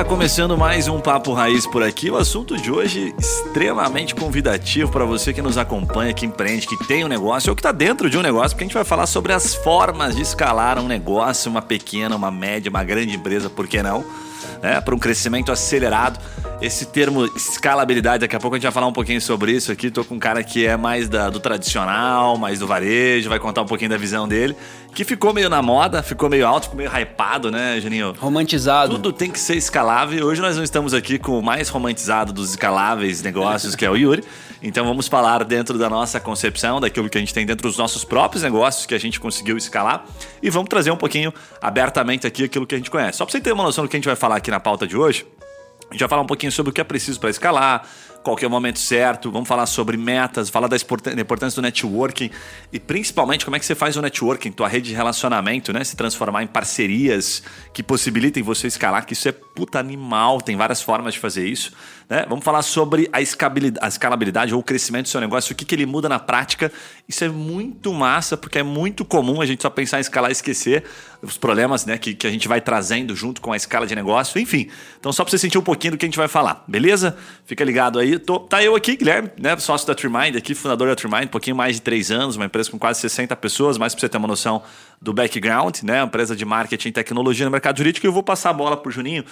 está começando mais um Papo Raiz por aqui. O assunto de hoje extremamente convidativo para você que nos acompanha, que empreende, que tem um negócio ou que está dentro de um negócio, porque a gente vai falar sobre as formas de escalar um negócio, uma pequena, uma média, uma grande empresa, por que não? Né, para um crescimento acelerado. Esse termo escalabilidade, daqui a pouco a gente vai falar um pouquinho sobre isso aqui. Tô com um cara que é mais da, do tradicional, mais do varejo, vai contar um pouquinho da visão dele, que ficou meio na moda, ficou meio alto, ficou meio hypado, né, Juninho? Romantizado. Tudo tem que ser escalável. Hoje nós não estamos aqui com o mais romantizado dos escaláveis negócios, que é o Yuri. Então vamos falar dentro da nossa concepção, daquilo que a gente tem dentro dos nossos próprios negócios que a gente conseguiu escalar. E vamos trazer um pouquinho abertamente aqui aquilo que a gente conhece. Só para você ter uma noção do que a gente vai falar aqui na pauta de hoje. A gente vai falar um pouquinho sobre o que é preciso para escalar, qual é o momento certo, vamos falar sobre metas, falar da importância do networking e principalmente como é que você faz o networking, tua rede de relacionamento, né? Se transformar em parcerias que possibilitem você escalar, que isso é puta animal, tem várias formas de fazer isso. Né? Vamos falar sobre a escalabilidade, a escalabilidade ou o crescimento do seu negócio, o que, que ele muda na prática. Isso é muito massa, porque é muito comum a gente só pensar em escalar e esquecer os problemas né, que, que a gente vai trazendo junto com a escala de negócio. Enfim, então só para você sentir um pouquinho do que a gente vai falar, beleza? Fica ligado aí. Tô, tá eu aqui, Guilherme, né, sócio da Trimind, aqui, fundador da Trimind, um pouquinho mais de três anos, uma empresa com quase 60 pessoas, mais para você ter uma noção do background, né, empresa de marketing e tecnologia no mercado jurídico. E eu vou passar a bola para o Juninho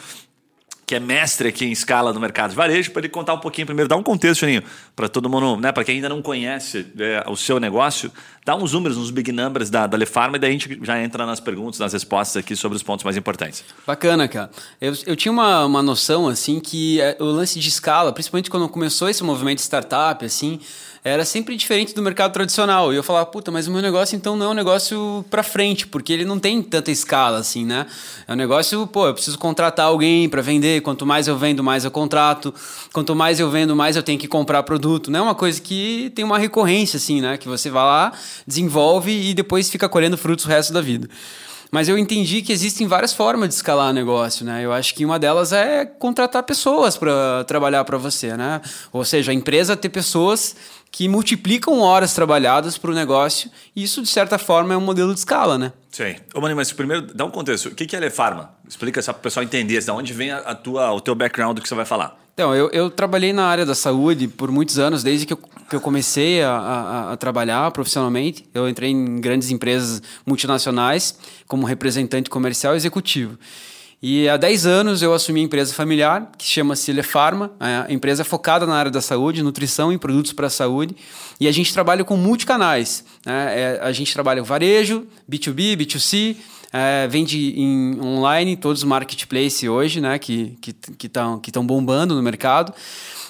que é mestre aqui em escala no mercado de varejo, para ele contar um pouquinho primeiro, dar um contexto, Juninho, para todo mundo, né, para quem ainda não conhece é, o seu negócio, dá uns números, uns big numbers da, da Lefarma e daí a gente já entra nas perguntas, nas respostas aqui sobre os pontos mais importantes. Bacana, cara. Eu, eu tinha uma, uma noção, assim, que é, o lance de escala, principalmente quando começou esse movimento startup, assim, era sempre diferente do mercado tradicional. E eu falava, puta, mas o meu negócio então não é um negócio para frente, porque ele não tem tanta escala assim, né? É um negócio, pô, eu preciso contratar alguém para vender. Quanto mais eu vendo, mais eu contrato. Quanto mais eu vendo, mais eu tenho que comprar produto. Não é uma coisa que tem uma recorrência assim, né? Que você vai lá, desenvolve e depois fica colhendo frutos o resto da vida. Mas eu entendi que existem várias formas de escalar negócio, né? Eu acho que uma delas é contratar pessoas para trabalhar para você, né? Ou seja, a empresa ter pessoas que multiplicam horas trabalhadas para o negócio, e isso, de certa forma, é um modelo de escala, né? Sim. Ô, Mani, mas primeiro, dá um contexto. O que é Lefarma? Explica só para o pessoal entender, de onde vem a tua, o teu background do que você vai falar. Então, eu, eu trabalhei na área da saúde por muitos anos, desde que eu, que eu comecei a, a, a, trabalhar profissionalmente. Eu entrei em grandes empresas multinacionais como representante comercial executivo. E há 10 anos eu assumi a empresa familiar, que chama-se Lefarma, a empresa focada na área da saúde, nutrição e produtos para a saúde. E a gente trabalha com multicanais. Né? É, a gente trabalha varejo, B2B, B2C, é, vende em online, todos os marketplaces hoje, né, que estão que, que que bombando no mercado.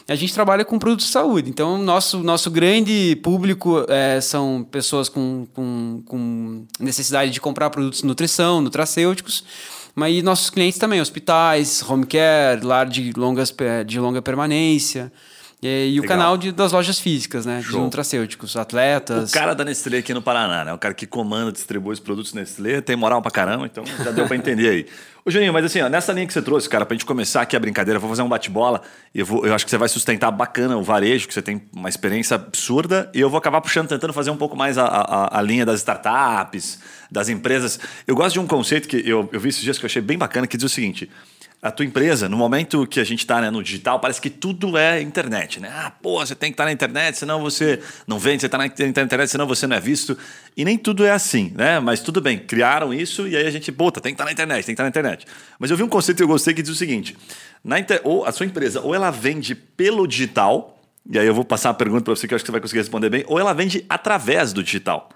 A gente trabalha com produtos de saúde. Então, nosso, nosso grande público é, são pessoas com, com, com necessidade de comprar produtos de nutrição, nutracêuticos. Mas nossos clientes também, hospitais, home care, lar de, longas, de longa permanência. E, e o canal de, das lojas físicas, né? Show. De nutracêuticos, atletas. O cara da Nestlé aqui no Paraná, né? O cara que comanda, distribui os produtos Nestlé, tem moral pra caramba, então já deu pra entender aí. Ô, Juninho, mas assim, ó, nessa linha que você trouxe, cara, pra gente começar aqui a brincadeira, eu vou fazer um bate-bola eu, vou, eu acho que você vai sustentar bacana o varejo, que você tem uma experiência absurda, e eu vou acabar puxando, tentando fazer um pouco mais a, a, a linha das startups, das empresas. Eu gosto de um conceito que eu, eu vi esses dias que eu achei bem bacana, que diz o seguinte: a tua empresa, no momento que a gente está né, no digital, parece que tudo é internet, né? Ah, pô, você tem que estar tá na internet, senão você não vende, você está na internet, senão você não é visto. E nem tudo é assim, né? Mas tudo bem, criaram isso e aí a gente, puta, tem que estar tá na internet, tem que estar tá na internet. Mas eu vi um conceito que eu gostei que diz o seguinte: na inter... ou a sua empresa, ou ela vende pelo digital, e aí eu vou passar a pergunta para você que eu acho que você vai conseguir responder bem, ou ela vende através do digital.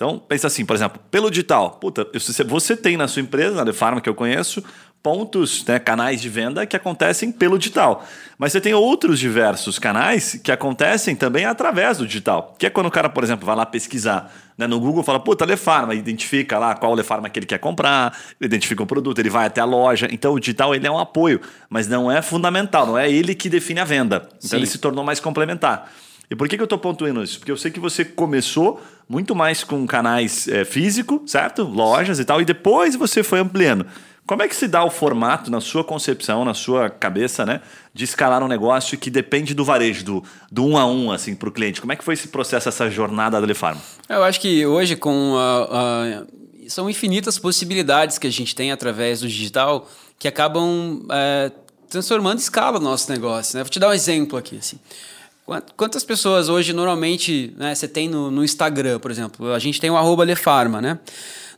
Então, pensa assim, por exemplo, pelo digital. Puta, você tem na sua empresa, na The Pharma que eu conheço, pontos, né, canais de venda que acontecem pelo digital. Mas você tem outros diversos canais que acontecem também através do digital. Que é quando o cara, por exemplo, vai lá pesquisar né, no Google, fala, puta, Lefarma, identifica lá qual Lefarma que ele quer comprar, identifica o produto, ele vai até a loja. Então o digital ele é um apoio, mas não é fundamental, não é ele que define a venda. Então Sim. ele se tornou mais complementar. E por que, que eu estou pontuando isso? Porque eu sei que você começou muito mais com canais é, físico, certo? Lojas e tal, e depois você foi ampliando. Como é que se dá o formato na sua concepção, na sua cabeça, né, de escalar um negócio que depende do varejo, do, do um a um, assim, para o cliente? Como é que foi esse processo, essa jornada da Lefarm? Eu acho que hoje, com a, a, são infinitas possibilidades que a gente tem através do digital que acabam é, transformando escala o nosso negócio. Né? Vou te dar um exemplo aqui. Assim. Quantas pessoas hoje normalmente né, você tem no, no, Instagram, por exemplo? A gente tem o arroba Lefarma, né?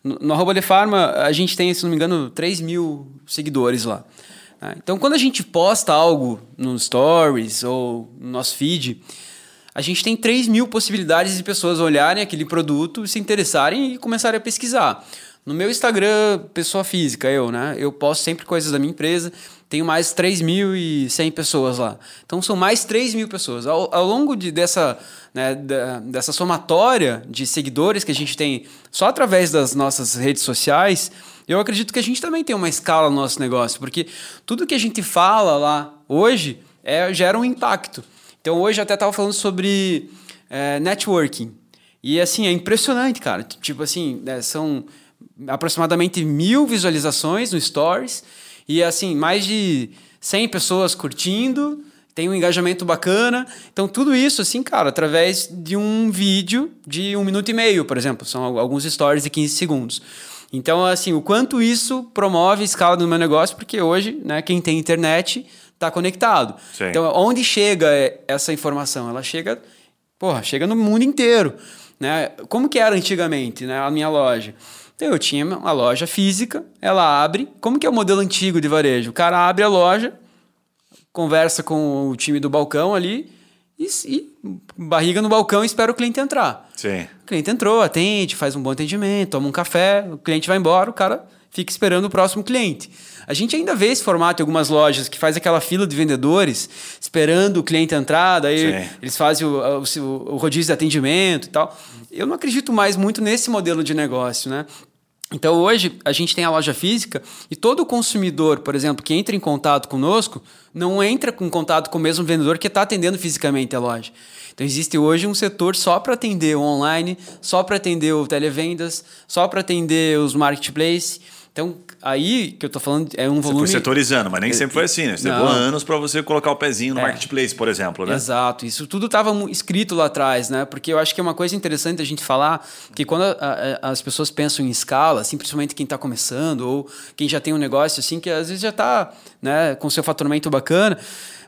No, arroba Lefarma, a gente tem, se não me engano, 3 mil seguidores lá. Né? Então, quando a gente posta algo no Stories ou no nosso feed, a gente tem 3 mil possibilidades de pessoas olharem aquele produto, se interessarem e começarem a pesquisar. No meu Instagram, pessoa física, eu, né? Eu posto sempre coisas da minha empresa. Tenho mais 3.100 pessoas lá. Então são mais 3 mil pessoas. Ao, ao longo de, dessa, né, da, dessa somatória de seguidores que a gente tem só através das nossas redes sociais, eu acredito que a gente também tem uma escala no nosso negócio, porque tudo que a gente fala lá hoje é, gera um impacto. Então hoje eu até estava falando sobre é, networking. E assim, é impressionante, cara. Tipo assim, né, são aproximadamente mil visualizações no Stories e assim, mais de 100 pessoas curtindo, tem um engajamento bacana. Então, tudo isso, assim, cara, através de um vídeo de um minuto e meio, por exemplo. São alguns stories de 15 segundos. Então, assim, o quanto isso promove a escala do meu negócio, porque hoje, né, quem tem internet está conectado. Sim. Então, onde chega essa informação? Ela chega, porra, chega no mundo inteiro. Né? Como que era antigamente, né, a minha loja? Então eu tinha uma loja física, ela abre. Como que é o modelo antigo de varejo? O cara abre a loja, conversa com o time do balcão ali e, e barriga no balcão e espera o cliente entrar. Sim. O cliente entrou, atende, faz um bom atendimento, toma um café, o cliente vai embora, o cara fica esperando o próximo cliente. A gente ainda vê esse formato em algumas lojas que faz aquela fila de vendedores esperando o cliente entrar, daí Sim. eles fazem o, o, o rodízio de atendimento e tal. Eu não acredito mais muito nesse modelo de negócio, né? Então hoje a gente tem a loja física e todo consumidor, por exemplo, que entra em contato conosco, não entra em contato com o mesmo vendedor que está atendendo fisicamente a loja. Então existe hoje um setor só para atender o online, só para atender o televendas, só para atender os marketplaces. Então, aí que eu tô falando é um volume. Você foi setorizando, mas nem é, sempre foi assim, né? Você levou anos para você colocar o pezinho no é. marketplace, por exemplo, né? Exato. Isso tudo estava escrito lá atrás, né? Porque eu acho que é uma coisa interessante a gente falar que quando a, a, as pessoas pensam em escala, assim, principalmente quem está começando ou quem já tem um negócio assim, que às vezes já está né, com seu faturamento bacana.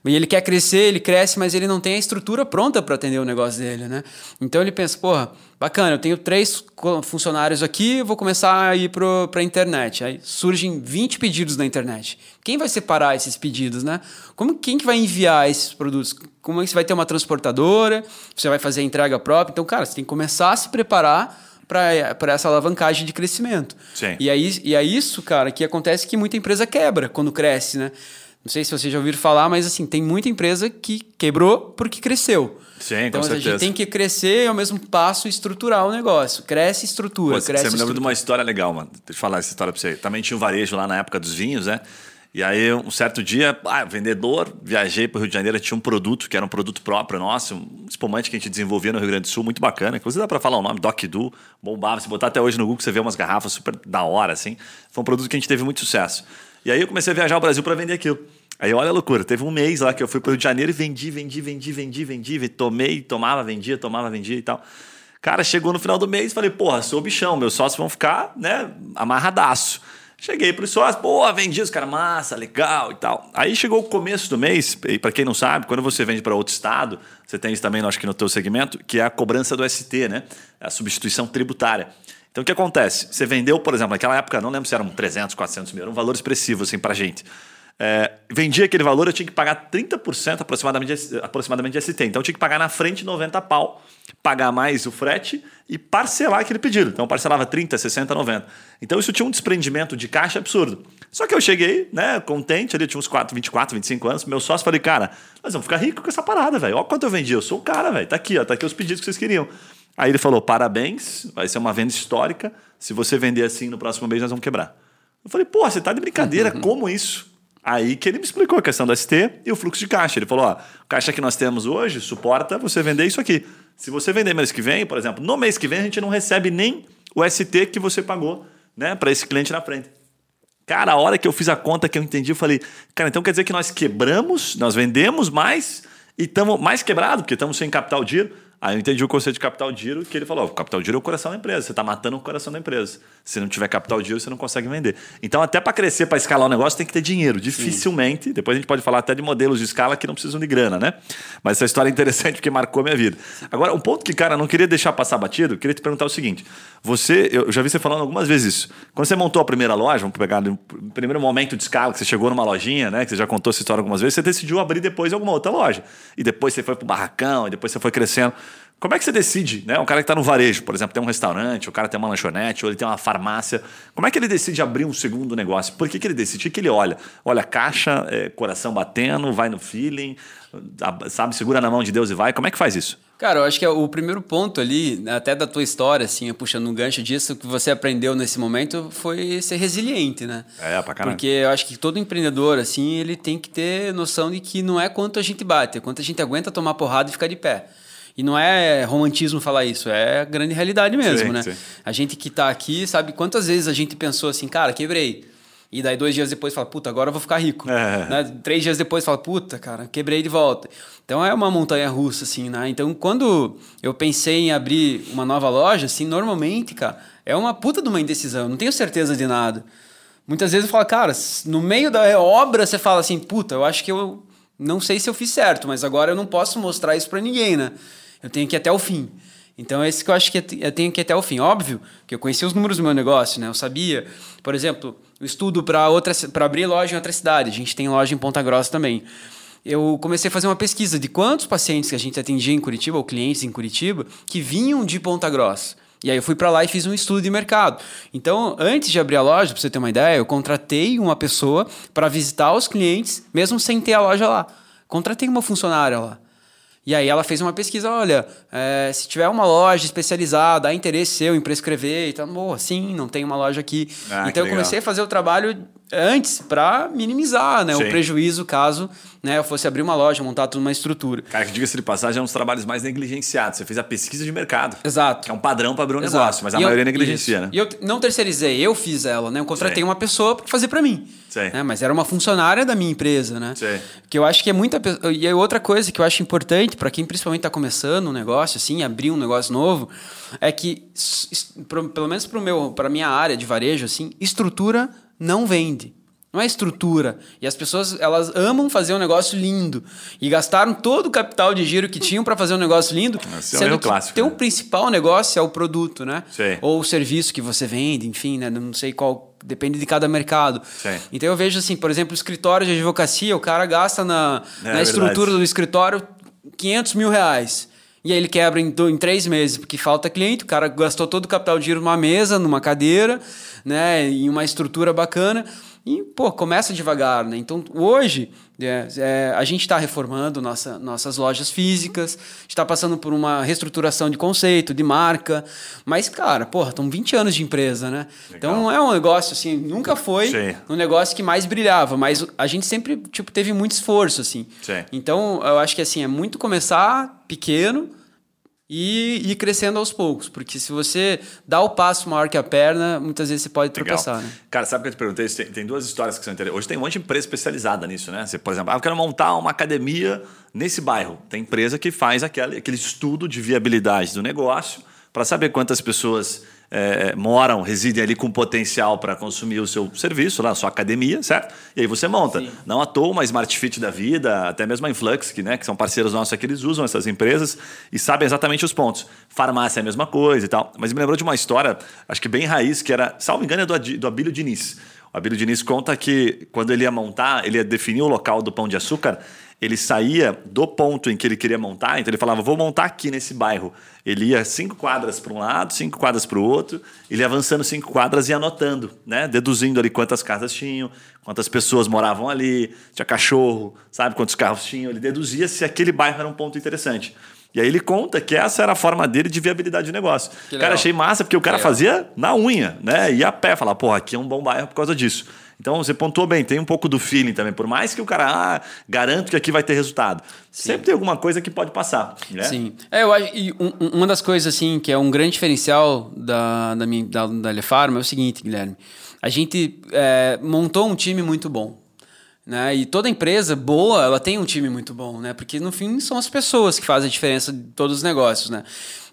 E ele quer crescer, ele cresce, mas ele não tem a estrutura pronta para atender o negócio dele, né? Então ele pensa, porra, bacana, eu tenho três funcionários aqui, vou começar a ir para a internet. Aí surgem 20 pedidos na internet. Quem vai separar esses pedidos, né? Como, quem que vai enviar esses produtos? Como é que você vai ter uma transportadora? Você vai fazer a entrega própria? Então, cara, você tem que começar a se preparar para essa alavancagem de crescimento. Sim. E, aí, e é isso, cara, que acontece que muita empresa quebra quando cresce, né? Não sei se vocês já ouviram falar, mas assim, tem muita empresa que quebrou porque cresceu. Sim, então com a gente tem que crescer e ao mesmo passo estruturar o negócio. Cresce estrutura, Pô, cresce Você me lembra de uma história legal, mano. Deixa eu falar essa história pra você. Também tinha um varejo lá na época dos vinhos, né? E aí, um certo dia, ah, vendedor, viajei para o Rio de Janeiro, tinha um produto que era um produto próprio nosso, um espumante que a gente desenvolvia no Rio Grande do Sul, muito bacana. Inclusive dá para falar o nome, Doc Du, bombava. Se botar até hoje no Google, você vê umas garrafas super da hora, assim. Foi um produto que a gente teve muito sucesso. E aí eu comecei a viajar ao Brasil para vender aquilo. Aí olha a loucura, teve um mês lá que eu fui para o Rio de Janeiro e vendi, vendi, vendi, vendi, vendi, tomei, tomava, vendia, tomava, vendia e tal. Cara, chegou no final do mês falei, porra, sou bichão, meus sócios vão ficar, né, amarradaço. Cheguei para os sócios, pô, vendi os caras, massa, legal e tal. Aí chegou o começo do mês, e para quem não sabe, quando você vende para outro estado, você tem isso também, acho que no teu segmento, que é a cobrança do ST, né? A substituição tributária. Então o que acontece? Você vendeu, por exemplo, naquela época, não lembro se eram 300, 400 mil, era um valor expressivo assim para gente. É, vendia aquele valor, eu tinha que pagar 30% aproximadamente, aproximadamente de ST. Então eu tinha que pagar na frente 90 pau, pagar mais o frete e parcelar aquele pedido. Então eu parcelava 30, 60, 90. Então isso tinha um desprendimento de caixa absurdo. Só que eu cheguei, né, contente, ali eu tinha uns 4, 24, 25 anos, meu sócio falei, cara, nós vamos ficar rico com essa parada, velho. Olha quanto eu vendi, eu sou o cara, velho. Tá aqui, ó, tá aqui os pedidos que vocês queriam. Aí ele falou: parabéns, vai ser uma venda histórica. Se você vender assim no próximo mês, nós vamos quebrar. Eu falei, pô, você tá de brincadeira, como isso? Aí que ele me explicou a questão do ST e o fluxo de caixa. Ele falou: ó, caixa que nós temos hoje suporta você vender isso aqui. Se você vender mês que vem, por exemplo, no mês que vem a gente não recebe nem o ST que você pagou né, para esse cliente na frente. Cara, a hora que eu fiz a conta que eu entendi, eu falei, cara, então quer dizer que nós quebramos, nós vendemos mais e estamos mais quebrados, porque estamos sem capital de giro. Aí eu entendi o conceito de capital de giro, que ele falou: o capital de giro é o coração da empresa. Você está matando o coração da empresa. Se não tiver capital de giro, você não consegue vender. Então, até para crescer, para escalar o negócio, tem que ter dinheiro. Dificilmente. Sim. Depois a gente pode falar até de modelos de escala que não precisam de grana, né? Mas essa história é interessante porque marcou a minha vida. Agora, um ponto que, cara, não queria deixar passar batido, queria te perguntar o seguinte: você, eu já vi você falando algumas vezes isso. Quando você montou a primeira loja, vamos pegar no primeiro momento de escala, que você chegou numa lojinha, né? Que você já contou essa história algumas vezes, você decidiu abrir depois alguma outra loja. E depois você foi pro barracão, e depois você foi crescendo. Como é que você decide, né? Um cara que está no varejo, por exemplo, tem um restaurante, o cara tem uma lanchonete, ou ele tem uma farmácia. Como é que ele decide abrir um segundo negócio? Por que, que ele decide? O que ele olha? Olha, caixa, é, coração batendo, vai no feeling, sabe, segura na mão de Deus e vai. Como é que faz isso? Cara, eu acho que é o primeiro ponto ali, até da tua história, assim, puxando um gancho disso, que você aprendeu nesse momento foi ser resiliente, né? É, pra caramba. Porque eu acho que todo empreendedor, assim, ele tem que ter noção de que não é quanto a gente bate, é quanto a gente aguenta tomar porrada e ficar de pé. E não é romantismo falar isso, é a grande realidade mesmo, sim, né? Sim. A gente que está aqui sabe quantas vezes a gente pensou assim, cara, quebrei. E daí dois dias depois fala, puta, agora eu vou ficar rico. É. Né? Três dias depois fala, puta, cara, quebrei de volta. Então é uma montanha russa, assim, né? Então quando eu pensei em abrir uma nova loja, assim, normalmente, cara, é uma puta de uma indecisão. Não tenho certeza de nada. Muitas vezes eu falo, cara, no meio da obra você fala assim, puta, eu acho que eu não sei se eu fiz certo, mas agora eu não posso mostrar isso para ninguém, né? Eu tenho que ir até o fim. Então, é isso que eu acho que eu tenho que ir até o fim. Óbvio que eu conhecia os números do meu negócio, né? Eu sabia, por exemplo, o estudo para abrir loja em outra cidade. A gente tem loja em Ponta Grossa também. Eu comecei a fazer uma pesquisa de quantos pacientes que a gente atendia em Curitiba, ou clientes em Curitiba, que vinham de Ponta Grossa. E aí eu fui para lá e fiz um estudo de mercado. Então, antes de abrir a loja, para você ter uma ideia, eu contratei uma pessoa para visitar os clientes, mesmo sem ter a loja lá. Contratei uma funcionária lá. E aí ela fez uma pesquisa, olha, é, se tiver uma loja especializada, há interesse seu em prescrever e tal, boa, sim, não tem uma loja aqui. Ah, então eu comecei a fazer o trabalho antes para minimizar né, o prejuízo caso né, eu fosse abrir uma loja, montar toda uma estrutura. Cara, que diga-se de passagem, é um dos trabalhos mais negligenciados. Você fez a pesquisa de mercado. Exato. Que é um padrão para abrir um Exato. negócio, mas a e maioria eu, negligencia, isso. né? E eu não terceirizei, eu fiz ela, né? Eu contratei Sim. uma pessoa para fazer para mim. Sim. Né? Mas era uma funcionária da minha empresa, né? Sim. Que eu acho que é muita... E é outra coisa que eu acho importante para quem principalmente está começando um negócio, assim, abrir um negócio novo, é que, pelo menos para a minha área de varejo, assim, estrutura não vende. Não é estrutura. E as pessoas, elas amam fazer um negócio lindo. E gastaram todo o capital de giro que tinham para fazer um negócio lindo. Esse sendo é o clássico. Teu né? principal negócio é o produto, né? Sim. Ou o serviço que você vende, enfim, né? Não sei qual. Depende de cada mercado. Sim. Então eu vejo assim, por exemplo, escritório de advocacia, o cara gasta na, é, na estrutura do escritório 500 mil reais. E aí ele quebra em, em três meses, porque falta cliente, o cara gastou todo o capital de giro numa mesa, numa cadeira, né? Em uma estrutura bacana. E, pô, começa devagar, né? Então, hoje, é, é, a gente está reformando nossa, nossas lojas físicas, está passando por uma reestruturação de conceito, de marca. Mas, cara, porra, estão 20 anos de empresa, né? Legal. Então, é um negócio, assim, nunca foi Sim. um negócio que mais brilhava, mas a gente sempre, tipo, teve muito esforço, assim. Sim. Então, eu acho que, assim, é muito começar pequeno, e ir crescendo aos poucos, porque se você dá o passo maior que a perna, muitas vezes você pode tropeçar. Né? Cara, sabe o que eu te perguntei? Tem, tem, duas histórias que são interessantes. Hoje tem um monte de empresa especializada nisso, né? Você, por exemplo, ah, eu quero montar uma academia nesse bairro. Tem empresa que faz aquele, aquele estudo de viabilidade do negócio para saber quantas pessoas é, moram, residem ali com potencial para consumir o seu serviço, lá, a sua academia, certo? E aí você monta. Sim. Não à toa uma Smart Fit da vida, até mesmo a Influx, que, né, que são parceiros nossos aqui, eles usam essas empresas e sabem exatamente os pontos. Farmácia é a mesma coisa e tal. Mas me lembrou de uma história, acho que bem raiz, que era, salvo engano, é do, do Abílio Diniz. O Abílio Diniz conta que quando ele ia montar, ele ia definir o local do pão de açúcar, ele saía do ponto em que ele queria montar, então ele falava, vou montar aqui nesse bairro. Ele ia cinco quadras para um lado, cinco quadras para o outro, ele ia avançando cinco quadras e anotando, né? deduzindo ali quantas casas tinham, quantas pessoas moravam ali, tinha cachorro, sabe quantos carros tinham. Ele deduzia se aquele bairro era um ponto interessante. E aí ele conta que essa era a forma dele de viabilidade de negócio. Que cara, achei massa, porque o cara fazia na unha, né? Ia a pé, falar, porra, aqui é um bom bairro por causa disso. Então você pontuou bem, tem um pouco do feeling também. Por mais que o cara ah, garanto que aqui vai ter resultado, Sim. sempre tem alguma coisa que pode passar. Né? Sim. É, eu acho, e um, uma das coisas assim que é um grande diferencial da, da, minha, da, da Lefarma é o seguinte, Guilherme. A gente é, montou um time muito bom. Né? E toda empresa boa, ela tem um time muito bom, né? Porque no fim são as pessoas que fazem a diferença de todos os negócios, né?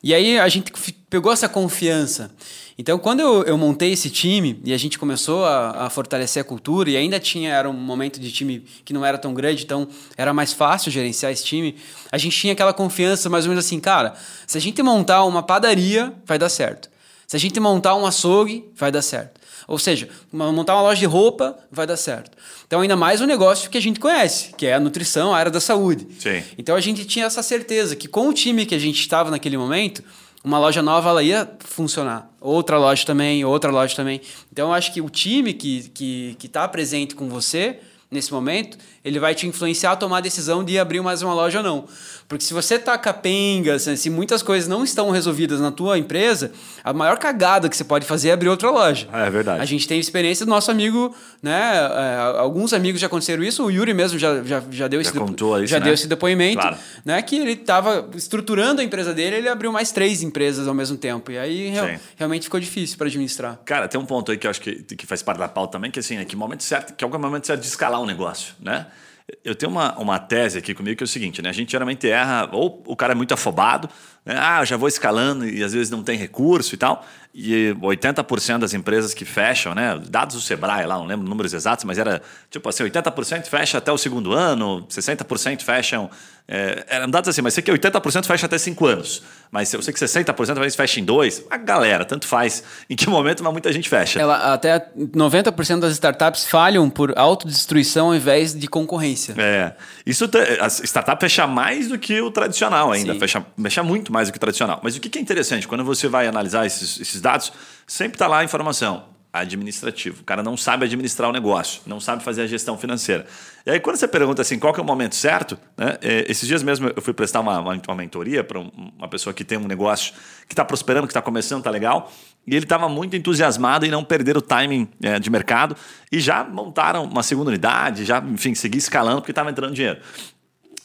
E aí a gente pegou essa confiança. Então, quando eu, eu montei esse time e a gente começou a, a, fortalecer a cultura, e ainda tinha era um momento de time que não era tão grande, então era mais fácil gerenciar esse time, a gente tinha aquela confiança mais ou menos assim, cara, se a gente montar uma padaria, vai dar certo. Se a gente montar um açougue, vai dar certo. Ou seja, montar uma loja de roupa vai dar certo. Então, ainda mais um negócio que a gente conhece, que é a nutrição, a área da saúde. Sim. Então, a gente tinha essa certeza que com o time que a gente estava naquele momento, uma loja nova ela ia funcionar. Outra loja também, outra loja também. Então, eu acho que o time que está que, que tá presente com você nesse momento, ele vai te influenciar a tomar a decisão de abrir mais uma loja ou não. Porque se você tá capenga, se muitas coisas não estão resolvidas na tua empresa, a maior cagada que você pode fazer é abrir outra loja. É verdade. A gente tem experiência do nosso amigo, né? É, alguns amigos já aconteceram isso, o Yuri mesmo já, já, já deu, já esse, contou isso, já né? deu esse depoimento, Claro. né? Que ele estava estruturando a empresa dele, ele abriu mais três empresas ao mesmo tempo. E aí real- realmente ficou difícil para administrar. Cara, tem um ponto aí que eu acho que, que faz parte da pauta também, que assim, é que momento certo, que é o momento certo de escalar um negócio, né? Eu tenho uma, uma tese aqui comigo que é o seguinte, né? A gente geralmente erra, ou o cara é muito afobado, né? Ah, já vou escalando e às vezes não tem recurso e tal. E 80% das empresas que fecham, né? Dados do Sebrae lá, não lembro números exatos, mas era tipo assim, 80% fecha até o segundo ano, 60% fecham. É, eram dados assim, mas sei que 80% fecha até 5 anos. Mas eu sei que 60% às vezes fecha em dois. A galera, tanto faz em que momento, mas muita gente fecha. Ela, até 90% das startups falham por autodestruição ao invés de concorrência. É. Isso a startup fecha mais do que o tradicional ainda. Sim. Fecha, fecha muito mais do que o tradicional. Mas o que que é interessante? Quando você vai analisar esses, esses dados, sempre está lá a informação. Administrativo. O cara não sabe administrar o negócio, não sabe fazer a gestão financeira. E aí, quando você pergunta assim, qual que é o momento certo, né? é, esses dias mesmo eu fui prestar uma, uma, uma mentoria para um- uma pessoa que tem um negócio que está prosperando, que está começando, está legal, e ele estava muito entusiasmado em não perder o timing é, de mercado e já montaram uma segunda unidade, já, enfim, seguir escalando porque estava entrando dinheiro.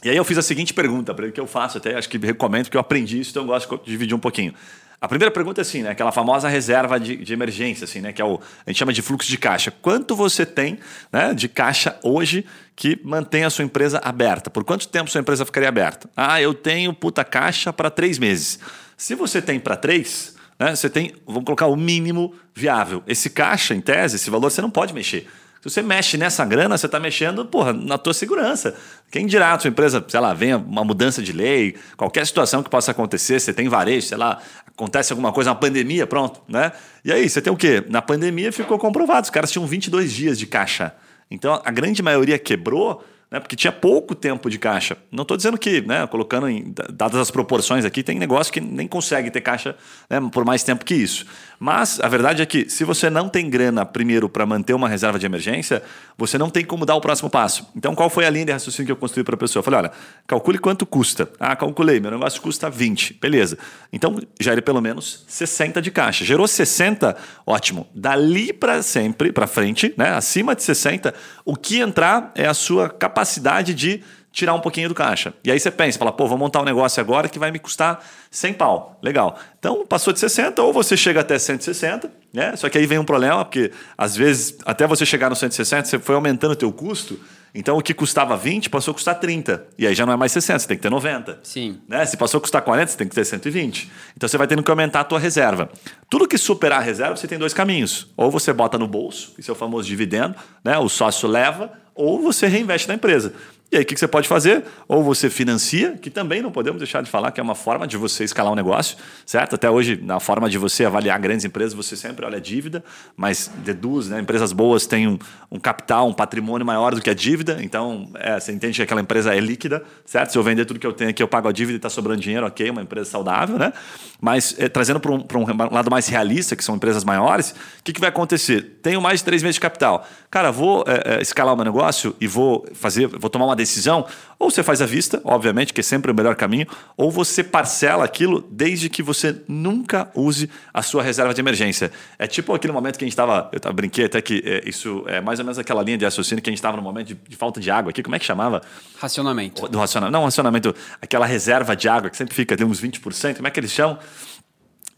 E aí eu fiz a seguinte pergunta para ele que eu faço até, acho que recomendo, porque eu aprendi isso, então eu gosto de dividir um pouquinho. A primeira pergunta é assim, né? Aquela famosa reserva de, de emergência, assim, né? Que é o, a gente chama de fluxo de caixa. Quanto você tem né, de caixa hoje que mantém a sua empresa aberta? Por quanto tempo sua empresa ficaria aberta? Ah, eu tenho puta caixa para três meses. Se você tem para três, né, você tem, vamos colocar o mínimo viável. Esse caixa, em tese, esse valor, você não pode mexer. Se você mexe nessa grana, você está mexendo, porra, na tua segurança. Quem dirá a sua empresa, sei lá, venha uma mudança de lei, qualquer situação que possa acontecer, você tem varejo, sei lá, acontece alguma coisa, uma pandemia, pronto, né? E aí, você tem o quê? Na pandemia ficou comprovado, os caras tinham 22 dias de caixa. Então, a grande maioria quebrou, né, porque tinha pouco tempo de caixa. Não estou dizendo que, né, colocando em dadas as proporções aqui, tem negócio que nem consegue ter caixa né, por mais tempo que isso. Mas a verdade é que se você não tem grana primeiro para manter uma reserva de emergência, você não tem como dar o próximo passo. Então, qual foi a linha de raciocínio que eu construí para a pessoa? Eu falei, olha, calcule quanto custa. Ah, calculei, meu negócio custa 20. Beleza. Então, gere pelo menos 60 de caixa. Gerou 60, ótimo. Dali para sempre, para frente, né, acima de 60, o que entrar é a sua capacidade de tirar um pouquinho do caixa. E aí você pensa, fala, pô, vou montar um negócio agora que vai me custar 100 pau. Legal. Então, passou de 60, ou você chega até 160, né? Só que aí vem um problema, porque às vezes, até você chegar no 160, você foi aumentando o teu custo, então o que custava 20 passou a custar 30. E aí já não é mais 60, você tem que ter 90. Sim. Né? Se passou a custar 40, você tem que ter 120. Então você vai tendo que aumentar a tua reserva. Tudo que superar a reserva, você tem dois caminhos. Ou você bota no bolso, isso é o famoso dividendo, né? o sócio leva, ou você reinveste na empresa. E aí, o que você pode fazer? Ou você financia, que também não podemos deixar de falar que é uma forma de você escalar um negócio, certo? Até hoje, na forma de você avaliar grandes empresas, você sempre olha a dívida, mas deduz, né? Empresas boas têm um, um capital, um patrimônio maior do que a dívida, então é, você entende que aquela empresa é líquida, certo? Se eu vender tudo que eu tenho aqui, eu pago a dívida e está sobrando dinheiro, ok, uma empresa saudável, né? Mas é, trazendo para um, um lado mais realista, que são empresas maiores, o que, que vai acontecer? Tenho mais de três meses de capital. Cara, vou é, é, escalar o meu negócio e vou fazer, vou tomar uma decisão, ou você faz à vista, obviamente, que é sempre o melhor caminho, ou você parcela aquilo desde que você nunca use a sua reserva de emergência. É tipo aquele momento que a gente estava, eu brinquei até que é, isso é mais ou menos aquela linha de raciocínio que a gente estava no momento de, de, falta de água aqui, como é que chamava? Racionamento. Do racionamento, não, racionamento, aquela reserva de água que sempre fica de uns 20%, como é que eles chamam?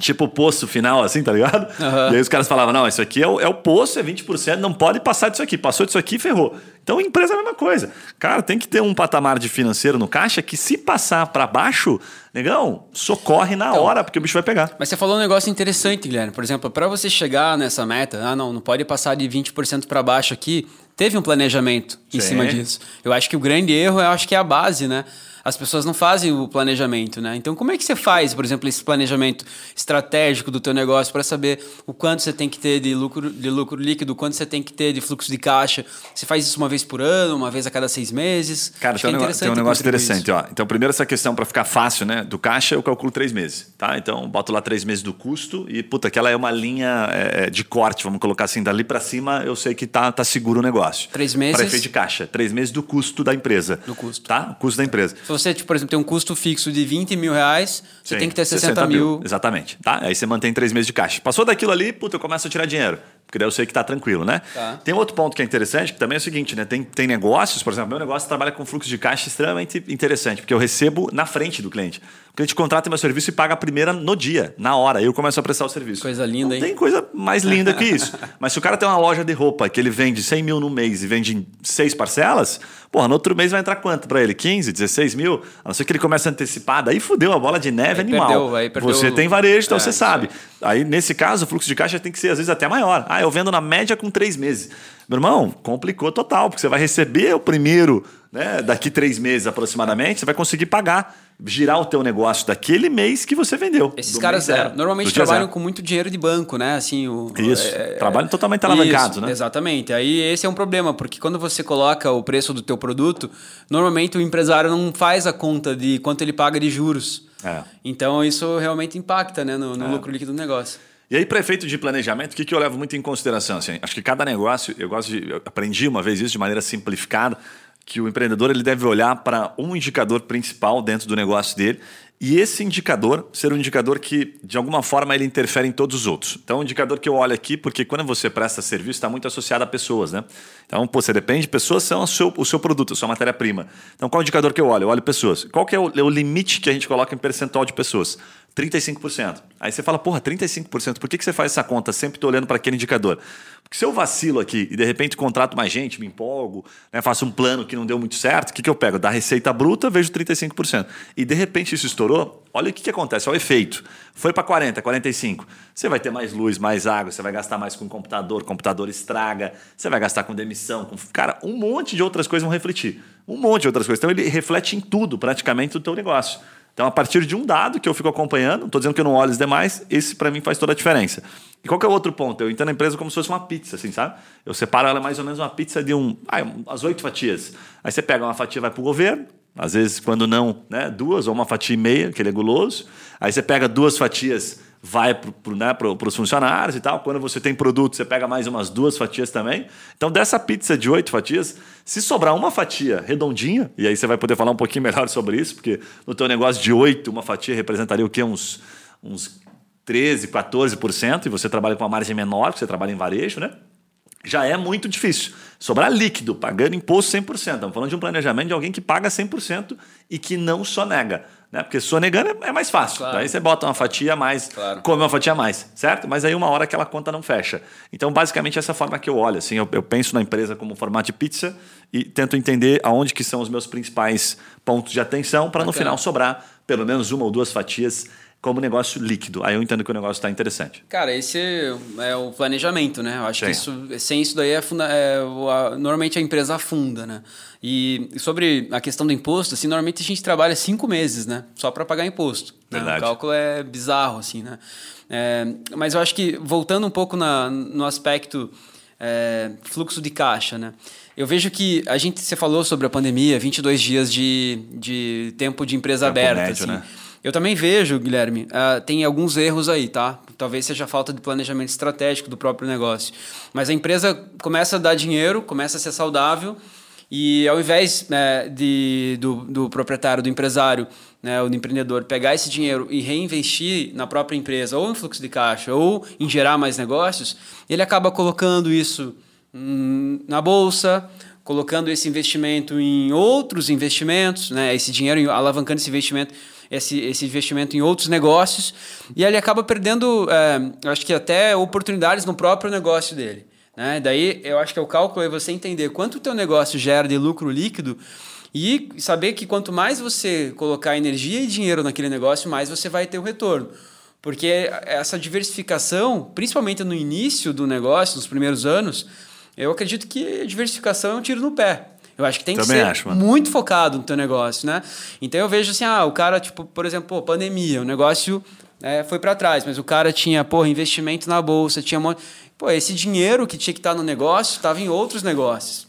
Tipo o poço final, assim, tá ligado? Uhum. E aí os caras falavam: não, isso aqui é o, é o poço, é 20%, não pode passar disso aqui. Passou disso aqui, ferrou. Então, empresa é a mesma coisa. Cara, tem que ter um patamar de financeiro no caixa que, se passar para baixo, negão, socorre na então, hora, porque o bicho vai pegar. Mas você falou um negócio interessante, Guilherme. Por exemplo, para você chegar nessa meta, ah, não, não pode passar de 20% para baixo aqui, teve um planejamento em Sim. cima disso. Eu acho que o grande erro, eu acho que é a base, né? As pessoas não fazem o planejamento, né? Então, como é que você faz, por exemplo, esse planejamento estratégico do teu negócio para saber o quanto você tem que ter de lucro, de lucro líquido, o quanto você tem que ter de fluxo de caixa? Você faz isso uma vez por ano, uma vez a cada seis meses? Cara, tem, é um negócio, tem um negócio interessante. Ó. Então, primeiro essa questão para ficar fácil, né? Do caixa eu calculo três meses, tá? Então, boto lá três meses do custo e, puta, aquela é uma linha é, de corte, vamos colocar assim, dali para cima eu sei que tá, tá seguro o negócio. Três meses? Para efeito de caixa. Três meses do custo da empresa. Do custo. Tá? O custo da empresa. Se você, tipo, por exemplo, tem um custo fixo de 20 mil reais, você Sim, tem que ter 60, 60 mil. mil. Exatamente. Tá? Aí você mantém três meses de caixa. Passou daquilo ali, puta, eu começo a tirar dinheiro. Porque daí eu sei que está tranquilo, né? Tá. Tem outro ponto que é interessante, que também é o seguinte, né? Tem, tem negócios, por exemplo, meu negócio trabalha com fluxo de caixa extremamente interessante, porque eu recebo na frente do cliente. O cliente contrata meu serviço e paga a primeira no dia, na hora. Aí eu começo a prestar o serviço. Coisa linda, Não hein? Tem coisa mais linda que isso. Mas se o cara tem uma loja de roupa que ele vende 100 mil no mês e vende em seis parcelas, porra, no outro mês vai entrar quanto para ele? 15, 16 mil? A não ser que ele comece antecipado. Aí fudeu a bola de neve aí animal. Perdeu, aí perdeu você tem varejo, então é, você sabe. Aí, nesse caso, o fluxo de caixa tem que ser, às vezes, até maior. Ah, eu vendo na média com três meses. Meu irmão, complicou total, porque você vai receber o primeiro né, daqui três meses aproximadamente, você vai conseguir pagar, girar o teu negócio daquele mês que você vendeu. Esses caras é, normalmente trabalham com muito dinheiro de banco, né? Assim, o, isso, é, trabalham totalmente alavancados, né? Exatamente. Aí esse é um problema, porque quando você coloca o preço do teu produto, normalmente o empresário não faz a conta de quanto ele paga de juros. É. Então isso realmente impacta né, no, no é. lucro líquido do negócio. E aí, para efeito de planejamento, o que, que eu levo muito em consideração? Assim, acho que cada negócio, eu gosto de. Eu aprendi uma vez isso de maneira simplificada, que o empreendedor ele deve olhar para um indicador principal dentro do negócio dele e esse indicador ser um indicador que, de alguma forma, ele interfere em todos os outros. Então, um indicador que eu olho aqui, porque quando você presta serviço, está muito associado a pessoas, né? Então, pô, você depende, pessoas são o seu, o seu produto, a sua matéria-prima. Então, qual é o indicador que eu olho? Eu olho pessoas. Qual que é o, é o limite que a gente coloca em percentual de pessoas? 35%. Aí você fala, porra, 35%, por que, que você faz essa conta? Sempre estou olhando para aquele indicador. Porque se eu vacilo aqui e de repente contrato mais gente, me empolgo, né, faço um plano que não deu muito certo, o que, que eu pego? Da receita bruta, vejo 35%. E de repente isso olha o que, que acontece, olha o efeito. Foi para 40%, 45%. Você vai ter mais luz, mais água, você vai gastar mais com computador, computador estraga, você vai gastar com demissão, com. Cara, um monte de outras coisas vão refletir. Um monte de outras coisas. Então ele reflete em tudo, praticamente, do teu negócio. Então, a partir de um dado que eu fico acompanhando, estou dizendo que eu não olho os demais, esse para mim faz toda a diferença. E qual que é o outro ponto? Eu entendo a empresa como se fosse uma pizza, assim, sabe? Eu separo ela mais ou menos uma pizza de um, ah, as oito fatias. Aí você pega uma fatia vai para o governo, às vezes, quando não, né, duas ou uma fatia e meia, que ele é guloso. Aí você pega duas fatias vai para pro, né, pro, os funcionários e tal. Quando você tem produto, você pega mais umas duas fatias também. Então, dessa pizza de oito fatias, se sobrar uma fatia redondinha, e aí você vai poder falar um pouquinho melhor sobre isso, porque no teu negócio de oito, uma fatia representaria o quê? Uns, uns 13, 14%, e você trabalha com uma margem menor, porque você trabalha em varejo, né? Já é muito difícil. Sobrar líquido, pagando imposto 100%. Estamos falando de um planejamento de alguém que paga 100% e que não sonega. Né? Porque sonegando é, é mais fácil. Claro. Então, aí você bota uma fatia a mais, claro. come uma fatia a mais, certo? Mas aí uma hora aquela conta não fecha. Então, basicamente, essa forma que eu olho. Assim, eu, eu penso na empresa como formato de pizza e tento entender aonde que são os meus principais pontos de atenção para no final sobrar pelo menos uma ou duas fatias como negócio líquido. Aí eu entendo que o negócio está interessante. Cara, esse é o planejamento, né? Eu acho Sim. que isso, sem isso daí, é, funda é a, normalmente a empresa afunda, né? E sobre a questão do imposto, assim, normalmente a gente trabalha cinco meses, né? Só para pagar imposto. Né? O cálculo é bizarro, assim, né? É, mas eu acho que, voltando um pouco na, no aspecto é, fluxo de caixa, né? Eu vejo que a gente, você falou sobre a pandemia, 22 dias de, de tempo de empresa tempo aberta, médio, assim. Né? Eu também vejo, Guilherme, uh, tem alguns erros aí, tá? Talvez seja falta de planejamento estratégico do próprio negócio. Mas a empresa começa a dar dinheiro, começa a ser saudável, e ao invés né, de, do, do, proprietário, do empresário, né, do empreendedor, pegar esse dinheiro e reinvestir na própria empresa, ou em fluxo de caixa, ou em gerar mais negócios, ele acaba colocando isso hum, na bolsa, colocando esse investimento em outros investimentos, né, esse dinheiro, alavancando esse investimento esse, esse investimento em outros negócios e ele acaba perdendo, é, acho que até oportunidades no próprio negócio dele. Né? Daí eu acho que é o cálculo é você entender quanto o teu negócio gera de lucro líquido e saber que quanto mais você colocar energia e dinheiro naquele negócio, mais você vai ter o retorno. Porque essa diversificação, principalmente no início do negócio, nos primeiros anos, eu acredito que diversificação é um tiro no pé. Eu acho que tem Também que ser acho, muito focado no teu negócio, né? Então eu vejo assim, ah, o cara, tipo, por exemplo, pô, pandemia, o negócio é, foi para trás, mas o cara tinha, porra, investimento na bolsa, tinha. Pô, esse dinheiro que tinha que estar no negócio estava em outros negócios.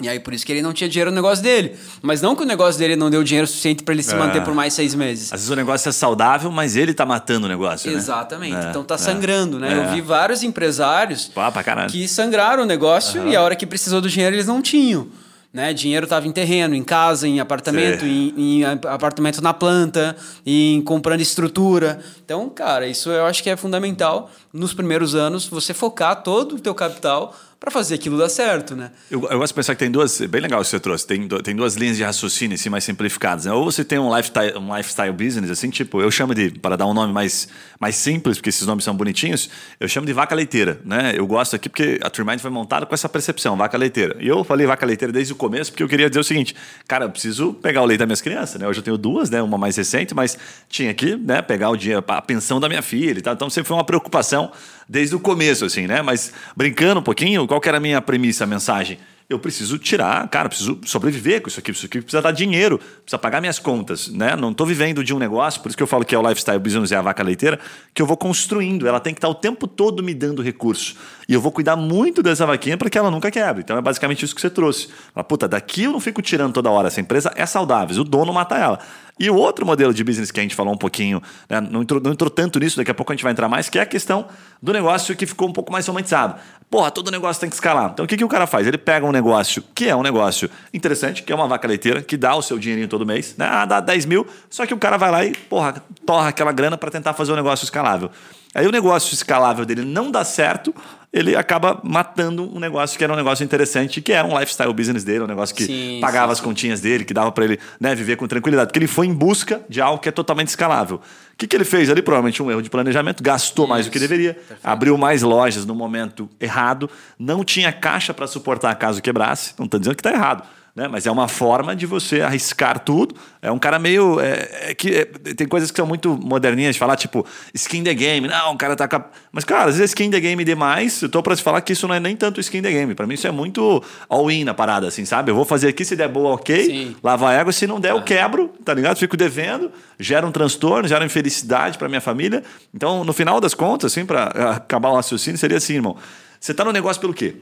E aí, por isso que ele não tinha dinheiro no negócio dele. Mas não que o negócio dele não deu dinheiro suficiente para ele se É. manter por mais seis meses. Às vezes o negócio é saudável, mas ele tá matando o negócio, né? Exatamente. É, então tá é. sangrando, né? É. Eu vi vários empresários Pá, que sangraram o negócio e a hora que precisou do dinheiro eles não tinham. Né? Dinheiro estava em terreno, em casa, em apartamento, em, em apartamento na planta, em comprando estrutura. Então, cara, isso eu acho que é fundamental nos primeiros anos você focar todo o teu capital para fazer aquilo dar certo, né? Eu, eu gosto de pensar que tem duas. Bem legal isso que você trouxe. Tem, tem duas linhas de raciocínio assim, mais simplificadas. Né? Ou você tem um lifestyle, um lifestyle business, assim, tipo, eu chamo de, para dar um nome mais, mais simples, porque esses nomes são bonitinhos, eu chamo de vaca leiteira. Né? Eu gosto aqui porque a Trimind foi montada com essa percepção, vaca leiteira. E eu falei vaca leiteira desde o começo, porque eu queria dizer o seguinte: cara, eu preciso pegar o leite das minhas crianças. Né? Hoje eu tenho duas, né? uma mais recente, mas tinha que né, pegar o dinheiro, a pensão da minha filha e tal. Então sempre foi uma preocupação desde o começo, assim, né? Mas brincando um pouquinho, qual que era a minha premissa, a mensagem? Eu preciso tirar, cara, preciso sobreviver com isso aqui, isso aqui precisa dar dinheiro, precisa pagar minhas contas, né? Não estou vivendo de um negócio, por isso que eu falo que é o lifestyle business é a vaca leiteira, que eu vou construindo, ela tem que estar o tempo todo me dando recurso. E eu vou cuidar muito dessa vaquinha para que ela nunca quebre. Então é basicamente isso que você trouxe. Fala, puta, daqui eu não fico tirando toda hora, essa empresa é saudável, o dono mata ela. E o outro modelo de business que a gente falou um pouquinho, né, não, entrou, não entrou tanto nisso, daqui a pouco a gente vai entrar mais, que é a questão do negócio que ficou um pouco mais romantizado. Porra, todo negócio tem que escalar. Então o que, que o cara faz? Ele pega um negócio que é um negócio interessante, que é uma vaca leiteira, que dá o seu dinheirinho todo mês, né? Ah, dá 10 mil, só que o cara vai lá e, porra, torra aquela grana para tentar fazer um negócio escalável. Aí o negócio escalável dele não dá certo, ele acaba matando um negócio que era um negócio interessante, que era um lifestyle business dele, um negócio que Sim, pagava sim, as continhas dele, que dava para ele né, viver com tranquilidade. Porque ele foi em busca de algo que é totalmente escalável. O que, que ele fez ali? Provavelmente um erro de planejamento, gastou mais do que Isso, deveria, abriu mais lojas no momento errado, não tinha caixa para suportar caso quebrasse. Não estou dizendo que está errado. Né? Mas é uma forma de você arriscar tudo. É um cara meio. É, é que é, tem coisas que são muito moderninhas de falar, tipo, skin the game. Não, o cara tá. a- Mas, cara, às vezes skin the game demais. Eu tô pra te falar que isso não é nem tanto skin the game. Pra mim, isso é muito all-in na parada, assim, sabe? Eu vou fazer aqui, se der boa, ok. Sim. Lava a égua, se não der, eu quebro, tá ligado? Fico devendo, gera um transtorno, gera infelicidade pra minha família. Então, no final das contas, assim, pra acabar o raciocínio, seria assim, irmão. Você tá no negócio pelo quê?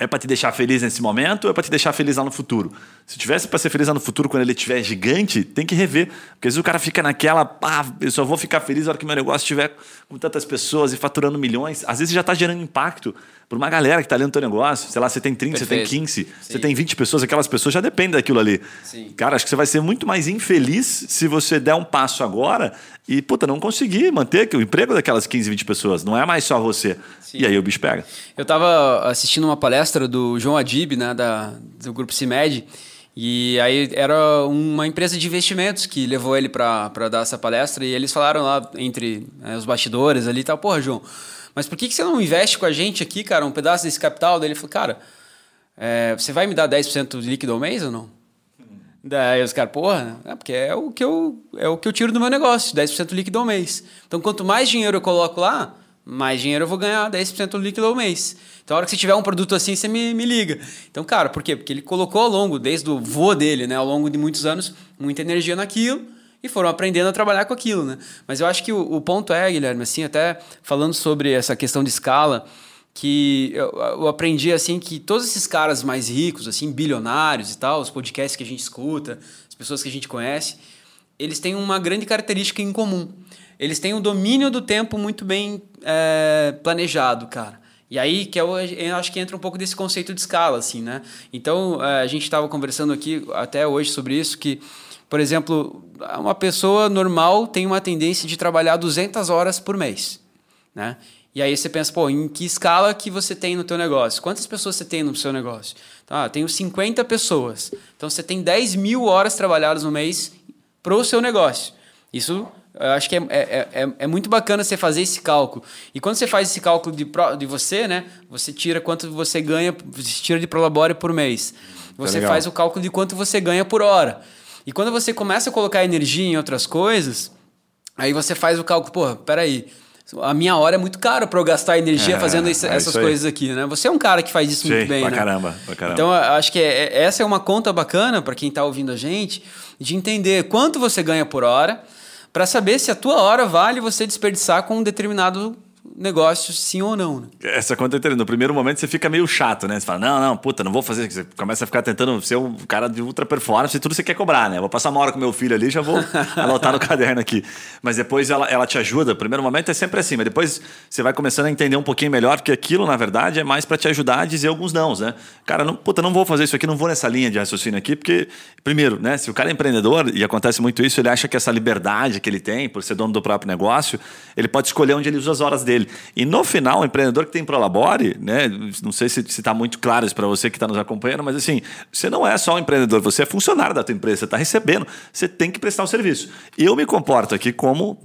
É para te deixar feliz nesse momento ou é para te deixar feliz lá no futuro? Se tivesse para ser feliz lá no futuro quando ele estiver gigante, tem que rever. Porque às vezes o cara fica naquela, pá, eu só vou ficar feliz na hora que meu negócio estiver com tantas pessoas e faturando milhões. Às vezes já está gerando impacto para uma galera que está ali no teu negócio. Sei lá, você tem 30, você tem Perfeito. 15, você Sim. tem 20 pessoas, aquelas pessoas já dependem daquilo ali. Sim. Cara, acho que você vai ser muito mais infeliz se você der um passo agora e, puta, não conseguir manter o emprego daquelas 15, 20 pessoas. Não é mais só você. Sim. E aí o bicho pega. Eu estava assistindo uma palestra do João Adib, né, da, do grupo CIMED, e aí era uma empresa de investimentos que levou ele para dar essa palestra, e eles falaram lá entre né, os bastidores ali e tal, porra, João, mas por que, que você não investe com a gente aqui, cara, um pedaço desse capital? Daí ele falou, cara, é, você vai me dar 10% de líquido ao mês ou não? Daí os caras, porra, é porque é o, que eu, é o que eu tiro do meu negócio, 10% líquido ao mês. Então, quanto mais dinheiro eu coloco lá, mais dinheiro eu vou ganhar, 10% líquido ao mês. Então, a hora que você tiver um produto assim, você me, me liga. Então, cara, por quê? Porque ele colocou ao longo, desde o vô dele, né, ao longo de muitos anos, muita energia naquilo e foram aprendendo a trabalhar com aquilo, né? Mas eu acho que o, o ponto é, Guilherme, assim, até falando sobre essa questão de escala, que eu, eu aprendi assim que todos esses caras mais ricos, assim, bilionários e tal, os podcasts que a gente escuta, as pessoas que a gente conhece, eles têm uma grande característica em comum. Eles têm o domínio do tempo muito bem é, planejado, cara. E aí que eu, eu acho que entra um pouco desse conceito de escala, assim, né? Então, é, a gente estava conversando aqui até hoje sobre isso, que, por exemplo, uma pessoa normal tem uma tendência de trabalhar 200 horas por mês, né? E aí você pensa, pô, em que escala que você tem no teu negócio? Quantas pessoas você tem no seu negócio? Então, ah, tenho 50 pessoas. Então, você tem 10 mil horas trabalhadas no mês para o seu negócio. Isso Eu acho que é, é, é, é, muito bacana você fazer esse cálculo. E quando você faz esse cálculo de, pro, de você, né? Você tira quanto você ganha, você tira de Prolabore por mês. Você é faz o cálculo de quanto você ganha por hora. E quando você começa a colocar energia em outras coisas, aí você faz o cálculo, pô, peraí. A minha hora é muito caro para eu gastar energia é, fazendo é essas coisas aqui, né? Você é um cara que faz isso Sim, muito bem, pra né? Caramba, pra caramba. Então, acho que é, é, essa é uma conta bacana para quem está ouvindo a gente, de entender quanto você ganha por hora, para saber se a tua hora vale você desperdiçar com um determinado negócio, sim ou não. Né? Essa conta é No primeiro momento você fica meio chato, né? Você fala, não, não, puta, não vou fazer. Você começa a ficar tentando ser um cara de ultra performance e tudo você quer cobrar, né? Vou passar uma hora com meu filho ali já vou anotar no caderno aqui. Mas depois ela, ela te ajuda. O primeiro momento é sempre assim, mas depois você vai começando a entender um pouquinho melhor, porque aquilo, na verdade, é mais para te ajudar a dizer alguns nãos, né? Cara, não, puta, não vou fazer isso aqui, não vou nessa linha de raciocínio aqui, porque, primeiro, né? Se o cara é empreendedor, e acontece muito isso, ele acha que essa liberdade que ele tem, por ser dono do próprio negócio, ele pode escolher onde ele usa as horas dele. E no final, o empreendedor que tem Prolabore, né? Não sei se está muito claro isso para você que está nos acompanhando, mas assim, você não é só um empreendedor, você é funcionário da tua empresa, você está recebendo, você tem que prestar um serviço. Eu me comporto aqui como,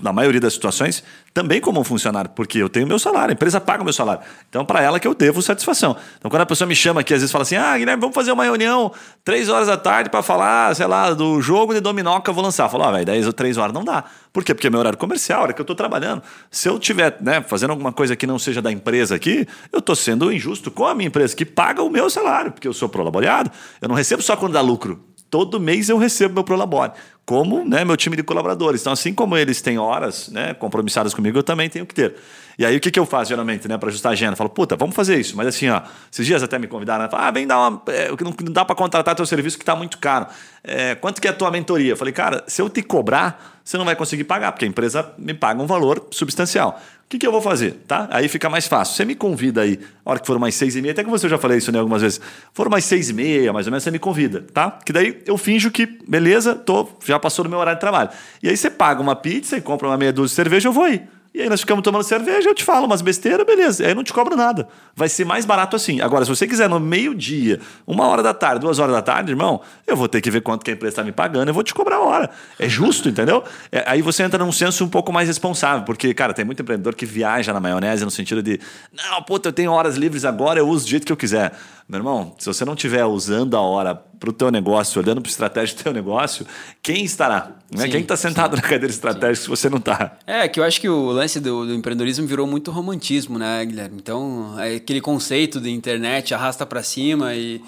na maioria das situações, também como um funcionário, porque eu tenho meu salário, a empresa paga o meu salário. Então, para ela que eu devo satisfação. Então, quando a pessoa me chama aqui, às vezes fala assim: ah, Guilherme, vamos fazer uma reunião três horas da tarde para falar, sei lá, do jogo de dominó que eu vou lançar. Eu falo, ah, velho, 10 ou 3 horas não dá. Por quê? Porque é meu horário comercial, hora que eu estou trabalhando. Se eu tiver né, fazendo alguma coisa que não seja da empresa aqui, eu estou sendo injusto com a minha empresa, que paga o meu salário, porque eu sou prolaboreado. Eu não recebo só quando dá lucro. Todo mês eu recebo meu Prolabore, como né, meu time de colaboradores. Então, assim como eles têm horas né, compromissadas comigo, eu também tenho que ter. E aí, o que, que eu faço geralmente, né, para ajustar a agenda? Eu falo, puta, vamos fazer isso. Mas assim, ó, esses dias até me convidaram, né? ah, vem dar uma. É, não dá para contratar teu serviço que está muito caro. É, quanto que é a tua mentoria? Eu falei, cara, se eu te cobrar, você não vai conseguir pagar, porque a empresa me paga um valor substancial. O que, que eu vou fazer? Tá? Aí fica mais fácil. Você me convida aí, a hora que for mais seis e meia, até que você já falei isso né, algumas vezes. For mais seis e meia, mais ou menos, você me convida, tá? Que daí eu finjo que, beleza, tô, já passou do meu horário de trabalho. E aí você paga uma pizza e compra uma meia dúzia de cerveja, eu vou aí. E aí nós ficamos tomando cerveja, eu te falo umas besteiras, beleza. Aí eu não te cobro nada. Vai ser mais barato assim. Agora, se você quiser no meio-dia, uma hora da tarde, duas horas da tarde, irmão, eu vou ter que ver quanto que a empresa está me pagando, eu vou te cobrar a hora. É justo, entendeu? É, aí você entra num senso um pouco mais responsável, porque, cara, tem muito empreendedor que viaja na maionese no sentido de, não, puta, eu tenho horas livres agora, eu uso do jeito que eu quiser. Meu irmão, se você não estiver usando a hora para o teu negócio, olhando para a estratégia do teu negócio, quem estará? Né? quem está sentado sim, na cadeira estratégica sim. se você não está? É, que eu acho que o lance do, do, empreendedorismo virou muito romantismo, né, Guilherme? Então, é aquele conceito de internet arrasta para cima e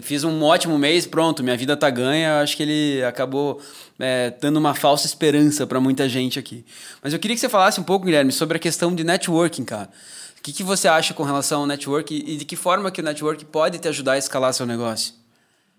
fiz um ótimo mês, pronto, minha vida tá ganha. Acho que ele acabou é, dando uma falsa esperança para muita gente aqui. Mas eu queria que você falasse um pouco, Guilherme, sobre a questão de networking, cara que, que você acha com relação ao network e de que forma que o network pode te ajudar a escalar seu negócio?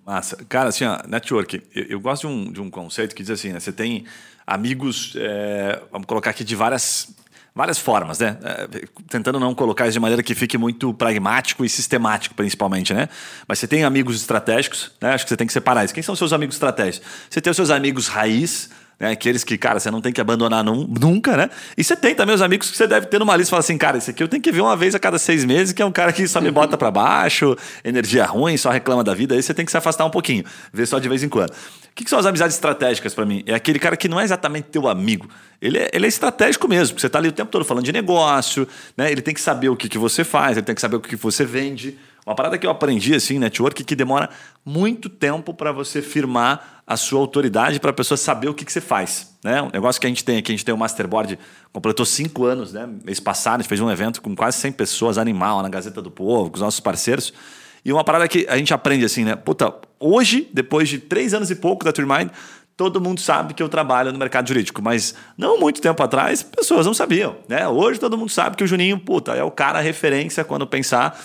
Massa. Cara, assim, ó, network. Eu, eu, gosto de um, de um conceito que diz assim, né? Você tem amigos, é, vamos colocar aqui de várias, várias formas, né? É, tentando não colocar isso de maneira que fique muito pragmático e sistemático, principalmente, né? Mas você tem amigos estratégicos, né? Acho que você tem que separar isso. Quem são os seus amigos estratégicos? Você tem os seus amigos raiz, né? Aqueles que, cara, você não tem que abandonar num, nunca, né? E você tem também os amigos que você deve ter numa lista e falar assim, cara, esse aqui eu tenho que ver uma vez a cada seis meses, que é um cara que só me bota para baixo, energia ruim, só reclama da vida. Aí você tem que se afastar um pouquinho, ver só de vez em quando. O que, que são as amizades estratégicas para mim? É aquele cara que não é exatamente teu amigo. Ele é, ele é estratégico mesmo, porque você está ali o tempo todo falando de negócio, né? Ele tem que saber o que, que você faz, ele tem que saber o que, que você vende. Uma parada que eu aprendi assim, network, que demora muito tempo para você firmar a sua autoridade para a pessoa saber o que, que você faz. Né? Um negócio que a gente tem aqui, a gente tem o Masterboard, completou cinco anos, né? Mês passado, a gente fez um evento com quase 100 pessoas, animal, na Gazeta do Povo, com os nossos parceiros. E uma parada que a gente aprende assim, né? Puta, hoje, depois de três anos e pouco da Turmind, todo mundo sabe que eu trabalho no mercado jurídico, mas não muito tempo atrás, pessoas não sabiam, né? Hoje todo mundo sabe que o Juninho, puta, é o cara referência quando pensar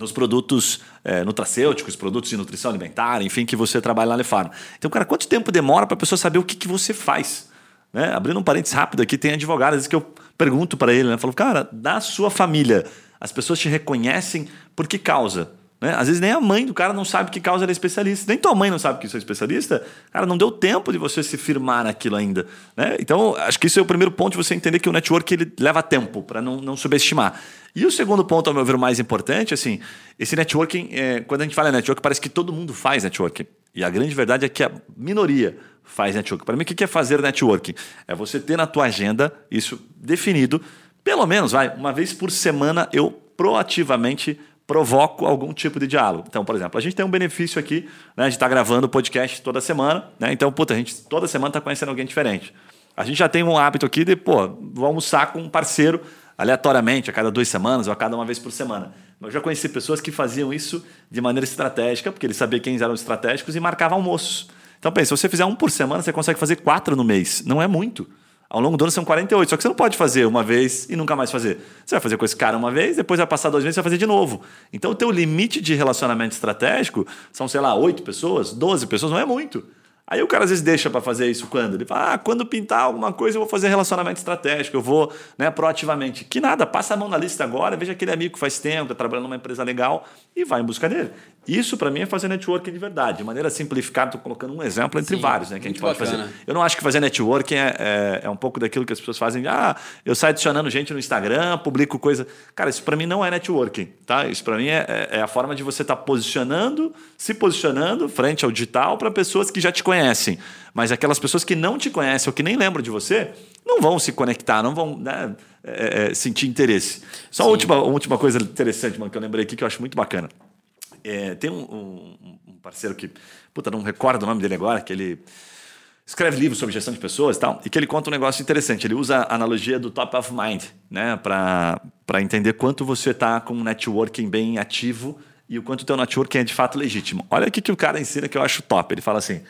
nos produtos é, nutracêuticos, produtos de nutrição alimentar, enfim, que você trabalha lá na Lefarma. Então, cara, quanto tempo demora para a pessoa saber o que, que você faz? Né? Abrindo um parênteses rápido aqui, tem advogado, às vezes que eu pergunto para ele, né? Falo, cara, da sua família, as pessoas te reconhecem por que causa? Né? Às vezes nem a mãe do cara não sabe que causa ele é especialista. Nem tua mãe não sabe que você é especialista. Cara, não deu tempo de você se firmar naquilo ainda. Né? Então, acho que isso é o primeiro ponto de você entender que o network ele leva tempo, para não, não subestimar. E o segundo ponto, ao meu ver, mais importante, assim, esse networking, é, quando a gente fala em network, parece que todo mundo faz networking. E a grande verdade é que a minoria faz networking. Para mim, o que é fazer networking? É você ter na tua agenda isso definido, pelo menos, vai, uma vez por semana eu proativamente provoco algum tipo de diálogo. Então, por exemplo, a gente tem um benefício aqui, né, de estar tá gravando podcast toda semana, né? Então, puta, a gente toda semana está conhecendo alguém diferente. A gente já tem um hábito aqui de, pô, vou almoçar com um parceiro aleatoriamente, a cada duas semanas ou a cada uma vez por semana. Eu já conheci pessoas que faziam isso de maneira estratégica, porque eles sabiam quem eram estratégicos e marcavam almoços. Então, pensa, se você fizer um por semana, você consegue fazer quatro no mês. Não é muito. Ao longo do ano são 48, só que você não pode fazer uma vez e nunca mais fazer. Você vai fazer com esse cara uma vez, depois vai passar duas vezes e vai fazer de novo. Então o teu limite de relacionamento estratégico são, sei lá, oito pessoas, 12 pessoas, não é muito. Aí o cara às vezes deixa para fazer isso quando? Ele fala, ah, quando pintar alguma coisa eu vou fazer relacionamento estratégico, eu vou né, proativamente. Que nada, passa a mão na lista agora, veja aquele amigo que faz tempo, está trabalhando numa empresa legal e vai em busca dele. Isso para mim é fazer networking de verdade. De maneira simplificada, estou colocando um exemplo entre Sim, vários né, que a gente pode bacana. fazer. Eu não acho que fazer networking é, é, é, um pouco daquilo que as pessoas fazem. Ah, eu saio adicionando gente no Instagram, publico coisa. Cara, isso para mim não é networking. Tá? Isso para mim é, é, é, a forma de você estar tá posicionando, se posicionando frente ao digital para pessoas que já te conhecem. Mas aquelas pessoas que não te conhecem ou que nem lembram de você, não vão se conectar, não vão né, é, é, sentir interesse. Só uma última, uma última coisa interessante, mano, que eu lembrei aqui que eu acho muito bacana. É, tem um, um, um, parceiro que, puta, não recordo o nome dele agora, que ele escreve livros sobre gestão de pessoas e tal, e que ele conta um negócio interessante. Ele usa a analogia do top of mind, né, para entender quanto você está com um networking bem ativo e o quanto o teu networking é de fato legítimo. Olha o que o cara ensina que eu acho top. Ele fala assim: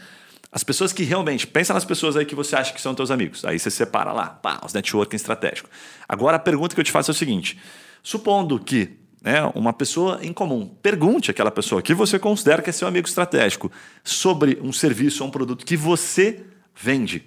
as pessoas que realmente, pensa nas pessoas aí que você acha que são teus amigos. Aí você separa lá, pá, os networking estratégicos. Agora a pergunta que eu te faço é o seguinte: supondo que né, uma pessoa em comum. Pergunte àquela pessoa que você considera que é seu amigo estratégico sobre um serviço ou um produto que você vende.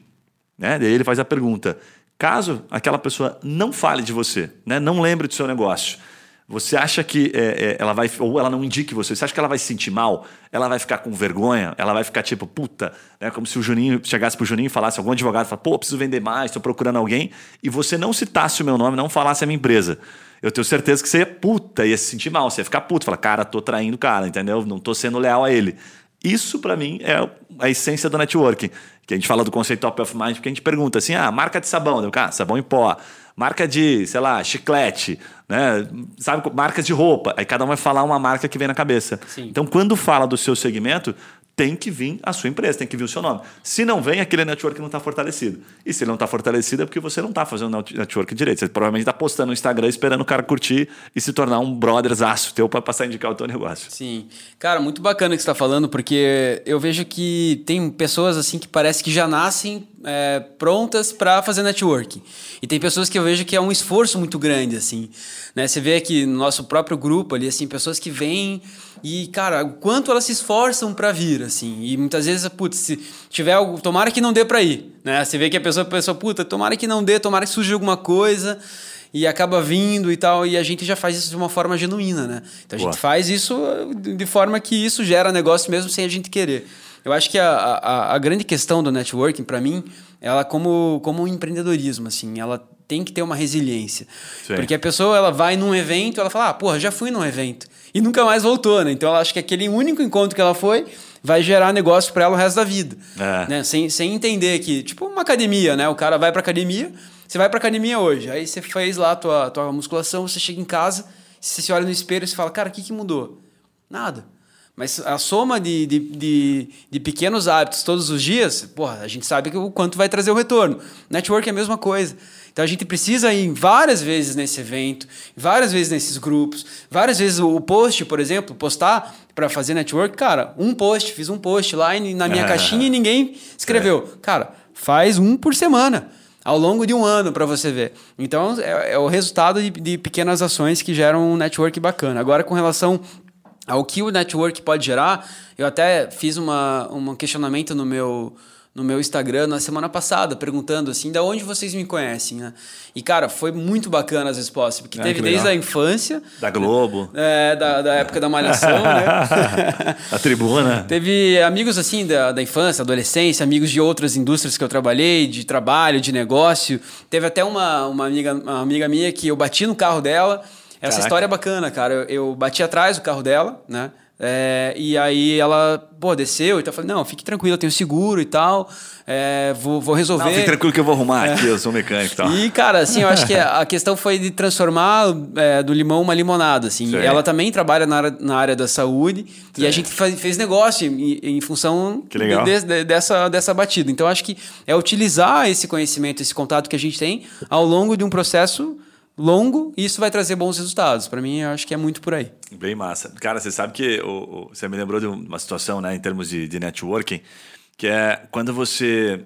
Né? Daí ele faz a pergunta: caso aquela pessoa não fale de você, né, não lembre do seu negócio, você acha que é, é, ela vai, ou ela não indique você, você acha que ela vai se sentir mal? Ela vai ficar com vergonha? Ela vai ficar tipo, puta, né? como se o Juninho chegasse pro Juninho e falasse, algum advogado fala, pô, preciso vender mais, estou procurando alguém, e você não citasse o meu nome, não falasse a minha empresa eu tenho certeza que você ia puta, ia se sentir mal, você ia ficar puto, falar, cara, tô traindo o cara, entendeu? Não tô sendo leal a ele. Isso, para mim, é a essência do networking. Que a gente fala do conceito top of mind, porque a gente pergunta assim: ah, marca de sabão, cara, sabão em pó, marca de, sei lá, chiclete, né? Sabe, marcas de roupa. Aí cada um vai falar uma marca que vem na cabeça. Sim. Então, quando fala do seu segmento, tem que vir a sua empresa, tem que vir o seu nome. Se não vem, aquele network não está fortalecido. E se ele não está fortalecido, é porque você não está fazendo network direito. Você provavelmente está postando no Instagram esperando o cara curtir e se tornar um brotherzaço teu para passar a indicar o teu negócio. Sim. Cara, muito bacana o que você está falando, porque eu vejo que tem pessoas assim que parece que já nascem é, prontas para fazer networking. E tem pessoas que eu vejo que é um esforço muito grande, assim. Né? Você vê aqui no nosso próprio grupo ali, assim, pessoas que vêm e, cara, o quanto elas se esforçam para vir, assim. E muitas vezes, putz, se tiver algo, tomara que não dê para ir, né? Você vê que a pessoa, a pessoa, puta, tomara que não dê, tomara que surja alguma coisa e acaba vindo e tal, e a gente já faz isso de uma forma genuína, né? Então a Boa. gente faz isso de forma que isso gera negócio mesmo sem a gente querer. Eu acho que a, a, a grande questão do networking, para mim, ela como, como um empreendedorismo, assim, ela tem que ter uma resiliência. Sim. Porque a pessoa ela vai num evento, ela fala, ah, porra, já fui num evento. E nunca mais voltou, né? Então ela acha que aquele único encontro que ela foi vai gerar negócio para ela o resto da vida. É. Né? Sem, sem entender que, tipo uma academia, né? O cara vai pra academia, você vai pra academia hoje, aí você fez lá a tua, tua musculação, você chega em casa, você se olha no espelho e fala, cara, o que, que mudou? Nada. Mas a soma de, de, de, de, pequenos hábitos todos os dias, porra, a gente sabe o quanto vai trazer o retorno. Network é a mesma coisa. Então a gente precisa ir várias vezes nesse evento, várias vezes nesses grupos, várias vezes o post, por exemplo, postar para fazer network, cara, um post, fiz um post lá na minha caixinha e ninguém escreveu. É. Cara, faz um por semana ao longo de um ano para você ver. Então é, é o resultado de, de, pequenas ações que geram um network bacana. Agora com relação ao que o network pode gerar, eu até fiz uma, um questionamento no meu no meu Instagram na semana passada, perguntando assim, da onde vocês me conhecem, né? E, cara, foi muito bacana as respostas, porque é, teve desde a infância. Da Globo. É, da, da época da Malhação, né? a tribuna. Teve amigos, assim, da, da infância, adolescência, amigos de outras indústrias que eu trabalhei, de trabalho, de negócio. Teve até uma, uma, amiga, uma amiga minha que eu bati no carro dela. Essa Caraca. história é bacana, cara. Eu, eu bati atrás do carro dela, né? É, e aí ela, pô, desceu e tal. Eu falei, não, fique tranquilo, eu tenho seguro e tal. É, vou, vou resolver. Não, fique tranquilo que eu vou arrumar é. aqui, eu sou mecânico e tal. E, cara, assim, eu acho que a questão foi de transformar é, do limão uma limonada, assim. Sim. Ela também trabalha na área, na área da saúde Sim. e a gente faz, fez negócio em, em função de, de, dessa, dessa batida. Então, acho que é utilizar esse conhecimento, esse contato que a gente tem ao longo de um processo longo e isso vai trazer bons resultados. Para mim, eu acho que é muito por aí. Bem massa. Cara, você sabe que o, o, você me lembrou de uma situação, né, em termos de, de networking, que é quando você.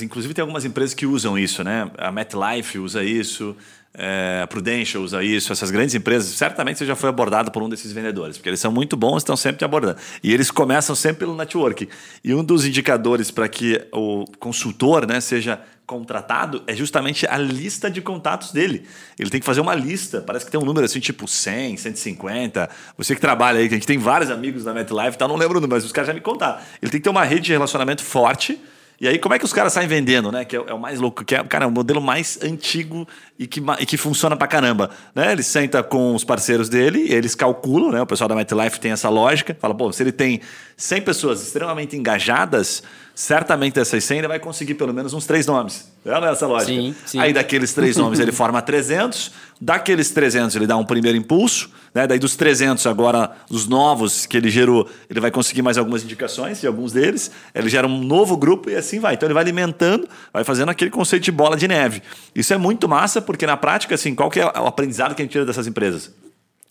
Inclusive, tem algumas empresas que usam isso, né? A MetLife usa isso, é, Prudential usa isso, essas grandes empresas. Certamente você já foi abordado por um desses vendedores, porque eles são muito bons estão sempre te abordando. E eles começam sempre pelo networking. E um dos indicadores para que o consultor né, seja contratado é justamente a lista de contatos dele. Ele tem que fazer uma lista, parece que tem um número assim, tipo 100, 150. Você que trabalha aí, que a gente tem vários amigos na MetLife, tá, não lembro o número, mas os caras já me contaram. Ele tem que ter uma rede de relacionamento forte e aí, como é que os caras saem vendendo, né? Que é, é, o mais louco, que é, cara, é o modelo mais antigo e que, e que funciona pra caramba. Né? Ele senta com os parceiros dele, eles calculam, né? O pessoal da MetLife tem essa lógica. Fala, pô, se ele tem 100 pessoas extremamente engajadas, certamente dessas 100 ele vai conseguir pelo menos uns três nomes. É essa lógica. Sim, sim. Aí daqueles três nomes ele forma 300, daqueles 300 ele dá um primeiro impulso, né? daí dos 300 agora, os novos que ele gerou, ele vai conseguir mais algumas indicações de alguns deles, ele gera um novo grupo e assim vai. Então ele vai alimentando, vai fazendo aquele conceito de bola de neve. Isso é muito massa porque na prática, assim, qual que é o aprendizado que a gente tira dessas empresas?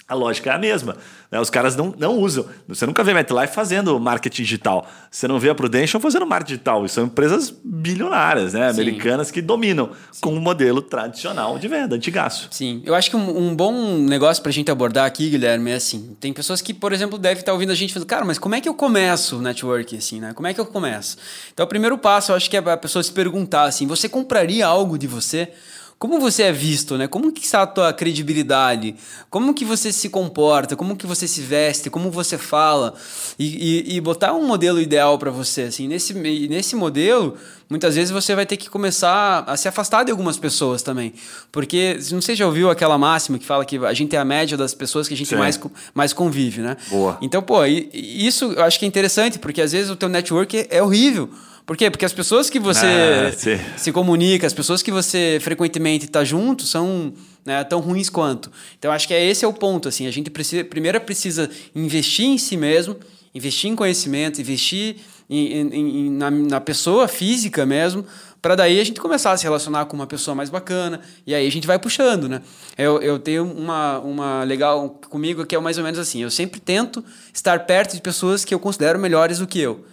A lógica é a mesma. Né? Os caras não, não usam. Você nunca vê MetLife fazendo marketing digital. Você não vê a Prudential fazendo marketing digital. E são empresas bilionárias, né? americanas, que dominam Sim. com um modelo tradicional de venda, antigaço. Sim. Eu acho que um, um bom negócio para a gente abordar aqui, Guilherme, é assim: tem pessoas que, por exemplo, devem estar ouvindo a gente falando, cara, mas como é que eu começo o network? Assim, né? Como é que eu começo? Então, o primeiro passo, eu acho que é a pessoa se perguntar assim: você compraria algo de você? Como você é visto, né? Como que está a tua credibilidade? Como que você se comporta? Como que você se veste? Como você fala? E, e, e botar um modelo ideal para você, assim. Nesse, nesse modelo, muitas vezes você vai ter que começar a se afastar de algumas pessoas também. Porque, não sei se já ouviu aquela máxima que fala que a gente é a média das pessoas que a gente mais, mais convive, né? Boa. Então, pô, isso eu acho que é interessante, porque às vezes o teu network é horrível. Por quê? Porque as pessoas que você ah, se comunica, as pessoas que você frequentemente está junto são né, tão ruins quanto. Então acho que é esse é o ponto. Assim, a gente precisa, primeiro precisa investir em si mesmo, investir em conhecimento, investir em, em, em, na, na pessoa física mesmo, para daí a gente começar a se relacionar com uma pessoa mais bacana, e aí a gente vai puxando, né? Eu, eu tenho uma, uma legal comigo que é mais ou menos assim, eu sempre tento estar perto de pessoas que eu considero melhores do que eu.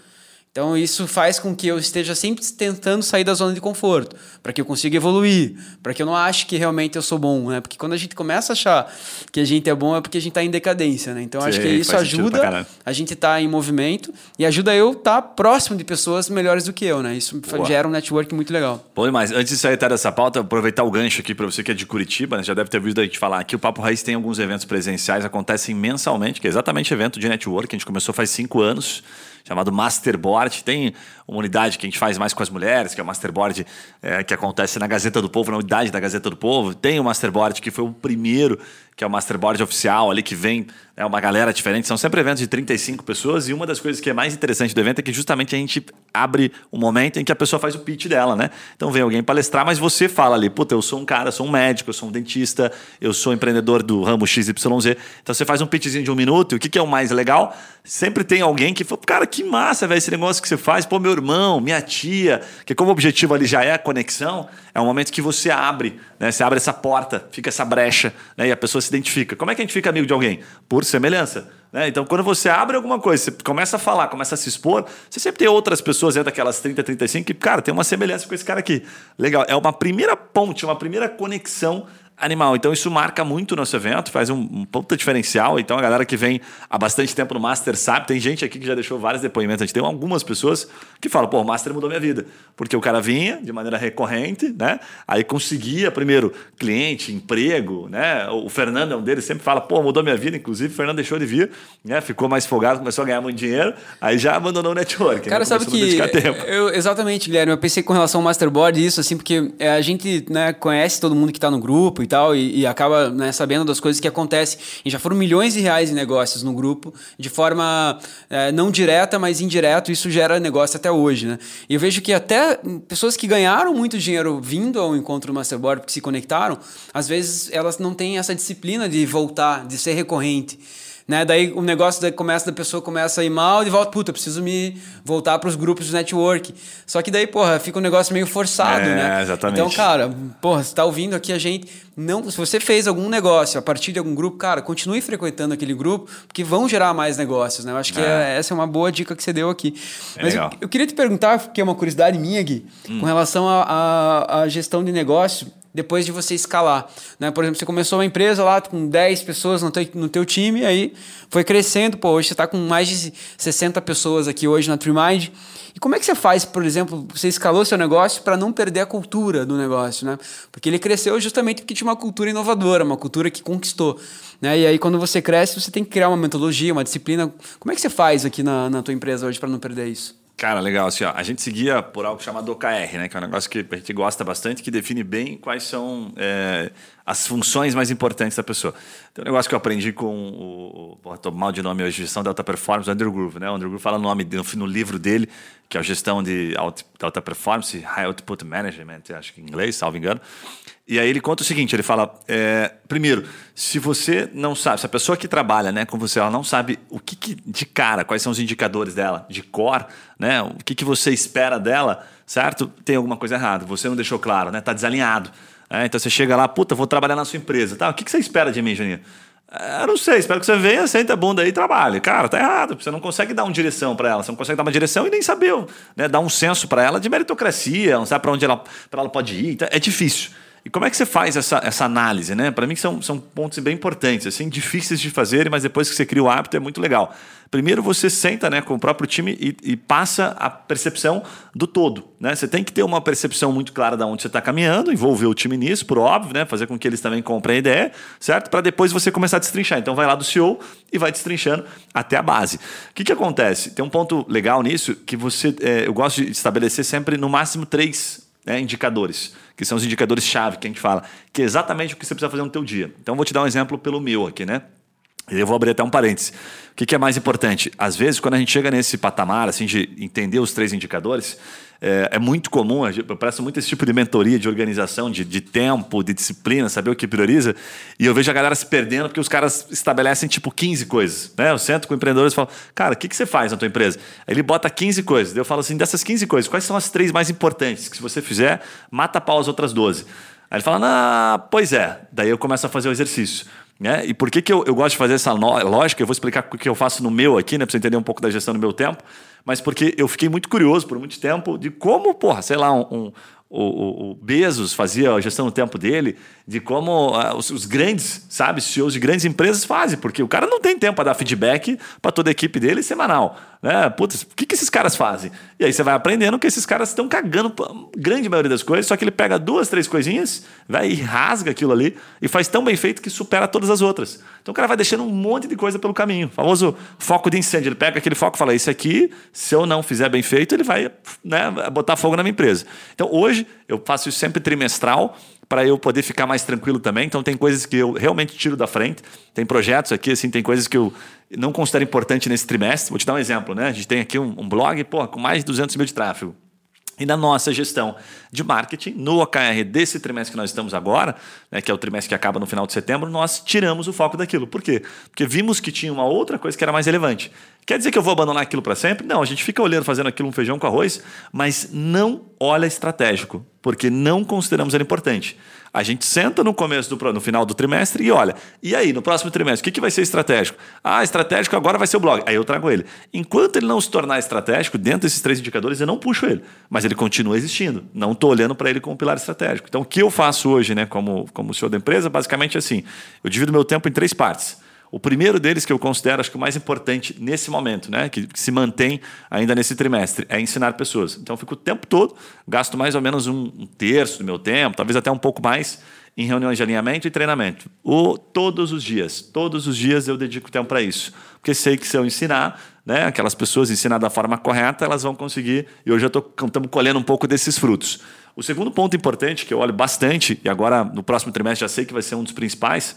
Então isso faz com que eu esteja sempre tentando sair da zona de conforto, para que eu consiga evoluir, para que eu não ache que realmente eu sou bom, né? Porque quando a gente começa a achar que a gente é bom é porque a gente está em decadência, né? Então Sim, acho que isso ajuda a gente estar tá em movimento e ajuda eu estar tá próximo de pessoas melhores do que eu, né? Isso Boa. gera um network muito legal. Bom demais. Antes de sair dessa pauta, aproveitar o gancho aqui para você que é de Curitiba, né? já deve ter visto a gente falar aqui, o Papo Raiz tem alguns eventos presenciais, acontecem mensalmente, que é exatamente evento de network, a gente começou faz cinco anos chamado Masterboard. Tem uma unidade que a gente faz mais com as mulheres, que é o Masterboard é, que acontece na Gazeta do Povo, na unidade da Gazeta do Povo. Tem o Masterboard que foi o primeiro, que é o Masterboard oficial ali, que vem é uma galera diferente. São sempre eventos de 35 pessoas e uma das coisas que é mais interessante do evento é que justamente a gente abre um momento em que a pessoa faz o pitch dela, né? Então vem alguém palestrar, mas você fala ali, puta, eu sou um cara, eu sou um médico, eu sou um dentista, eu sou empreendedor do ramo XYZ. Então você faz um pitchzinho de um minuto e o que, que é o mais legal? Sempre tem alguém que fala, cara, que massa, velho, esse negócio que você faz. Pô, meu irmão, minha tia, que como objetivo ali já é a conexão, é um momento que você abre, né? Você abre essa porta, fica essa brecha, né? E a pessoa se identifica. Como é que a gente fica amigo de alguém? Por semelhança. Né? Então, quando você abre alguma coisa, você começa a falar, começa a se expor, você sempre tem outras pessoas dentro daquelas 30, 35 que, cara, tem uma semelhança com esse cara aqui. Legal. É uma primeira ponte, uma primeira conexão animal. Então isso marca muito o nosso evento, faz um, um puta diferencial. Então a galera que vem há bastante tempo no Master sabe, tem gente aqui que já deixou vários depoimentos. A gente tem algumas pessoas que falam, pô, o Master mudou minha vida. Porque o cara vinha de maneira recorrente, né? Aí conseguia primeiro cliente, emprego, né? O Fernando é um deles, sempre fala, pô, mudou minha vida. Inclusive o Fernando deixou de vir, né? Ficou mais folgado, começou a ganhar muito dinheiro, aí já abandonou o network. Cara, sabe que eu, exatamente, Guilherme, eu pensei com relação ao Masterboard isso assim, porque a gente, né, conhece todo mundo que está no grupo e tal, e, e acaba né, sabendo das coisas que acontecem. E já foram milhões de reais em negócios no grupo, de forma é, não direta, mas indireto, isso gera negócio até hoje, né? E eu vejo que até pessoas que ganharam muito dinheiro vindo ao encontro do Masterboard, porque se conectaram, às vezes elas não têm essa disciplina de voltar, de ser recorrente. Né? Daí o negócio daí começa, da pessoa começa a ir mal e volta, puta, preciso me voltar para os grupos de network. Só que daí, porra, fica um negócio meio forçado, é, né? Exatamente. Então, cara, porra, você tá ouvindo aqui a gente, não, se você fez algum negócio a partir de algum grupo, cara, continue frequentando aquele grupo, porque vão gerar mais negócios, né? Eu acho que é. É, essa é uma boa dica que você deu aqui. É Mas eu, eu, queria te perguntar, que é uma curiosidade minha, Gui, hum. com relação à gestão de negócio depois de você escalar. Né? Por exemplo, você começou uma empresa lá com 10 pessoas no teu, no teu time, aí foi crescendo, pô, hoje você está com mais de 60 pessoas aqui hoje na TreeMind. E como é que você faz, por exemplo, você escalou seu negócio para não perder a cultura do negócio, né? Porque ele cresceu justamente porque tinha uma cultura inovadora, uma cultura que conquistou. Né? E aí, quando você cresce, você tem que criar uma metodologia, uma disciplina. Como é que você faz aqui na, na tua empresa hoje para não perder isso? Cara, legal. Assim, ó, a gente seguia por algo chamado OKR, né? Que é um negócio que a gente gosta bastante, que define bem quais são é, as funções mais importantes da pessoa. Tem um negócio que eu aprendi com o. Tô mal de nome hoje, gestão de alta performance, o Andrew Groove, né? O Andrew Groove fala o nome no, no livro dele, que é a gestão de alta, alta performance, High Output Management, acho que em inglês, salvo engano. E aí ele conta o seguinte, ele fala, é, primeiro, se você não sabe, se a pessoa que trabalha né, com você, ela não sabe o que, que de cara, quais são os indicadores dela, de cor, né, o que, que você espera dela, certo? Tem alguma coisa errada, você não deixou claro, né, tá desalinhado. É, então você chega lá, puta, vou trabalhar na sua empresa, tá? O que, que você espera de mim, Janinho? Eu não sei, espero que você venha, senta a bunda aí e trabalhe. Cara, tá errado. Você não consegue dar uma direção para ela, você não consegue dar uma direção e nem saber, né, dar um senso para ela de meritocracia, não sabe para onde ela, pra ela pode ir. Então, é difícil. E como é que você faz essa, essa análise, né? Para mim são, são pontos bem importantes, assim, difíceis de fazer, mas depois que você cria o hábito é muito legal. Primeiro você senta né, com o próprio time e, e passa a percepção do todo. Né? Você tem que ter uma percepção muito clara de onde você está caminhando, envolver o time nisso, por óbvio, né? fazer com que eles também comprem a ideia, certo? Para depois você começar a destrinchar. Então vai lá do CEO e vai destrinchando até a base. O que, que acontece? Tem um ponto legal nisso que você, é, eu gosto de estabelecer sempre no máximo três né, indicadores que são os indicadores-chave que a gente fala, que é exatamente o que você precisa fazer no teu dia. Então, vou te dar um exemplo pelo meu aqui, né? Eu vou abrir até um parênteses. O que, é mais importante? Às vezes, quando a gente chega nesse patamar assim, de entender os três indicadores, é, é muito comum, eu presto muito esse tipo de mentoria, de organização, de, de, tempo, de disciplina, saber o que prioriza, e eu vejo a galera se perdendo porque os caras estabelecem tipo 15 coisas. Né? Eu sento com empreendedores e falo, cara, o que, que você faz na tua empresa? Aí ele bota 15 coisas. Eu falo assim, dessas 15 coisas, quais são as três mais importantes que se você fizer, mata pau as outras 12? Aí ele fala, ah, pois é. Daí eu começo a fazer o exercício. Né? E por que, que eu, eu gosto de fazer essa lógica? Eu vou explicar o que eu faço no meu aqui, né? Para você entender um pouco da gestão do meu tempo. Mas porque eu fiquei muito curioso por muito tempo de como, porra, sei lá, um, um o, o, Bezos fazia a gestão do tempo dele, de como uh, os, os, grandes, sabe, CEOs de grandes empresas fazem, porque o cara não tem tempo para dar feedback para toda a equipe dele semanal. Né? Putz, o que, que esses caras fazem? E aí você vai aprendendo que esses caras estão cagando a grande maioria das coisas, só que ele pega duas, três coisinhas, vai e rasga aquilo ali e faz tão bem feito que supera todas as outras. Então o cara vai deixando um monte de coisa pelo caminho. O famoso foco de incêndio. Ele pega aquele foco e fala: Isso aqui, se eu não fizer bem feito, ele vai né, botar fogo na minha empresa. Então hoje eu faço isso sempre trimestral para eu poder ficar mais tranquilo também. Então tem coisas que eu realmente tiro da frente. Tem projetos aqui, assim, tem coisas que eu não considero importante nesse trimestre. Vou te dar um exemplo, né? A gente tem aqui um, um blog pô, com mais de 200 mil de tráfego. E na nossa gestão de marketing, no OKR desse trimestre que nós estamos agora, né, que é o trimestre que acaba no final de setembro, nós tiramos o foco daquilo. Por quê? Porque vimos que tinha uma outra coisa que era mais relevante. Quer dizer que eu vou abandonar aquilo para sempre? Não, a gente fica olhando, fazendo aquilo um feijão com arroz, mas não olha estratégico, porque não consideramos ele importante. A gente senta no começo do no final do trimestre e olha, e aí, no próximo trimestre, o que, que vai ser estratégico? Ah, estratégico agora vai ser o blog. Aí eu trago ele. Enquanto ele não se tornar estratégico, dentro desses três indicadores, eu não puxo ele. Mas ele continua existindo. Não estou olhando para ele como pilar estratégico. Então, o que eu faço hoje, né, como, como CEO da empresa, basicamente é assim: eu divido meu tempo em três partes. O primeiro deles, que eu considero acho que o mais importante nesse momento, né, que, que, se mantém ainda nesse trimestre, é ensinar pessoas. Então, eu fico o tempo todo, gasto mais ou menos um, um terço do meu tempo, talvez até um pouco mais, em reuniões de alinhamento e treinamento. O, todos os dias. Todos os dias eu dedico tempo para isso. Porque sei que se eu ensinar, né, aquelas pessoas ensinadas da forma correta, elas vão conseguir. E hoje eu estamos colhendo um pouco desses frutos. O segundo ponto importante que eu olho bastante, e agora no próximo trimestre já sei que vai ser um dos principais,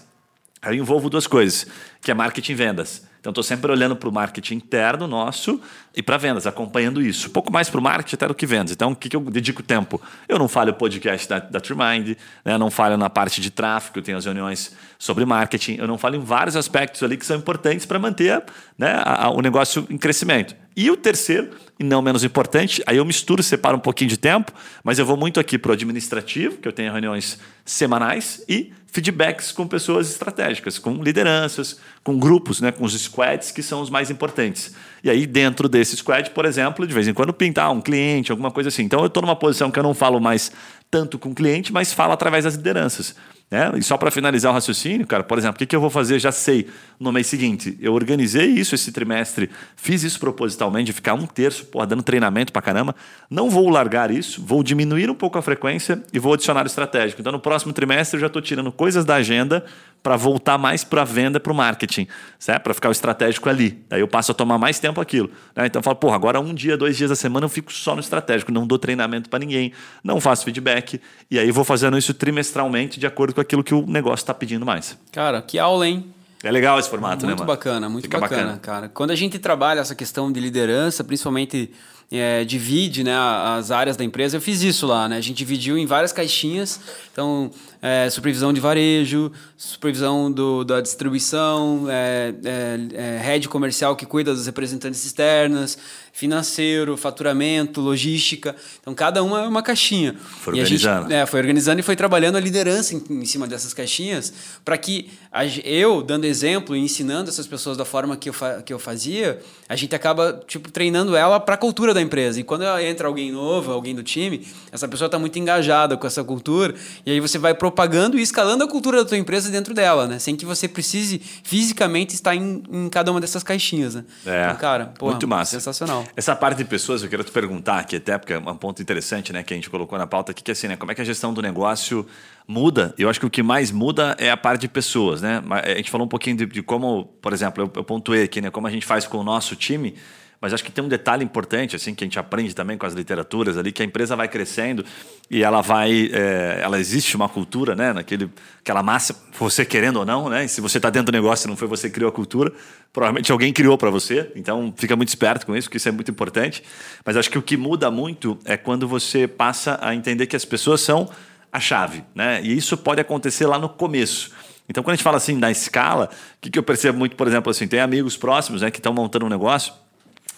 aí eu envolvo duas coisas, que é marketing e vendas. Então, estou sempre olhando para o marketing interno nosso e para vendas, acompanhando isso. Um pouco mais para o marketing até do que vendas. Então, o que, que eu dedico tempo? Eu não falho o podcast da, da Trimind, né? não falho na parte de tráfego, eu tenho as reuniões sobre marketing, eu não falo em vários aspectos ali que são importantes para manter né, a, a, o negócio em crescimento. E o terceiro, e não menos importante, aí eu misturo, separo um pouquinho de tempo, mas eu vou muito aqui para o administrativo, que eu tenho reuniões semanais, e feedbacks com pessoas estratégicas, com lideranças, com grupos, né, com os squads que são os mais importantes. E aí, dentro desse squad, por exemplo, de vez em quando pintar um cliente, alguma coisa assim. Então, eu estou numa posição que eu não falo mais tanto com o cliente, mas falo através das lideranças. Né? E só para finalizar o raciocínio, cara, por exemplo, o que, que eu vou fazer? Já sei no mês seguinte. Eu organizei isso esse trimestre, fiz isso propositalmente, de ficar um terço, porra, dando treinamento para caramba. Não vou largar isso, vou diminuir um pouco a frequência e vou adicionar o estratégico. Então, no próximo trimestre, eu já estou tirando coisas da agenda para voltar mais para a venda, para o marketing, certo? Para ficar o estratégico ali. Daí eu passo a tomar mais tempo aquilo. Né? Então eu falo, porra, agora um dia, dois dias da semana eu fico só no estratégico, não dou treinamento para ninguém, não faço feedback. E aí vou fazendo isso trimestralmente de acordo com aquilo que o negócio está pedindo mais. Cara, que aula, hein? É legal esse formato, muito né? Muito bacana, muito bacana, bacana, cara. Quando a gente trabalha essa questão de liderança, principalmente é, divide né, as áreas da empresa, eu fiz isso lá, né? A gente dividiu em várias caixinhas. Então, é, supervisão de varejo, supervisão do, da distribuição, é, é, é, head comercial que cuida das representantes externas, financeiro, faturamento, logística. Então, cada uma é uma caixinha. Foi organizando. Gente, é, foi organizando e foi trabalhando a liderança em, em cima dessas caixinhas para que a, eu, dando exemplo e ensinando essas pessoas da forma que eu, fa, que eu fazia, a gente acaba tipo, treinando ela para a cultura da empresa. E quando entra alguém novo, alguém do time, essa pessoa está muito engajada com essa cultura e aí você vai propagando e escalando a cultura da tua empresa dentro dela, né? Sem que você precise fisicamente estar em, em cada uma dessas caixinhas, né? É, então, cara, porra, muito massa. Sensacional. Essa parte de pessoas, eu quero te perguntar aqui até, porque é um ponto interessante, né? Que a gente colocou na pauta aqui, que é assim, né? Como é que a gestão do negócio muda? Eu acho que o que mais muda é a parte de pessoas, né? A gente falou um pouquinho de, de como, por exemplo, eu, eu pontuei aqui, né? Como a gente faz com o nosso time mas acho que tem um detalhe importante, assim, que a gente aprende também com as literaturas ali, que a empresa vai crescendo e ela vai, é, ela existe uma cultura, né, naquele, aquela massa, você querendo ou não, né, e se você está dentro do negócio e não foi você que criou a cultura, provavelmente alguém criou para você, então fica muito esperto com isso, porque isso é muito importante. Mas acho que o que muda muito é quando você passa a entender que as pessoas são a chave, né, e isso pode acontecer lá no começo. Então, quando a gente fala assim da escala, o que, que eu percebo muito, por exemplo, assim, tem amigos próximos né, que estão montando um negócio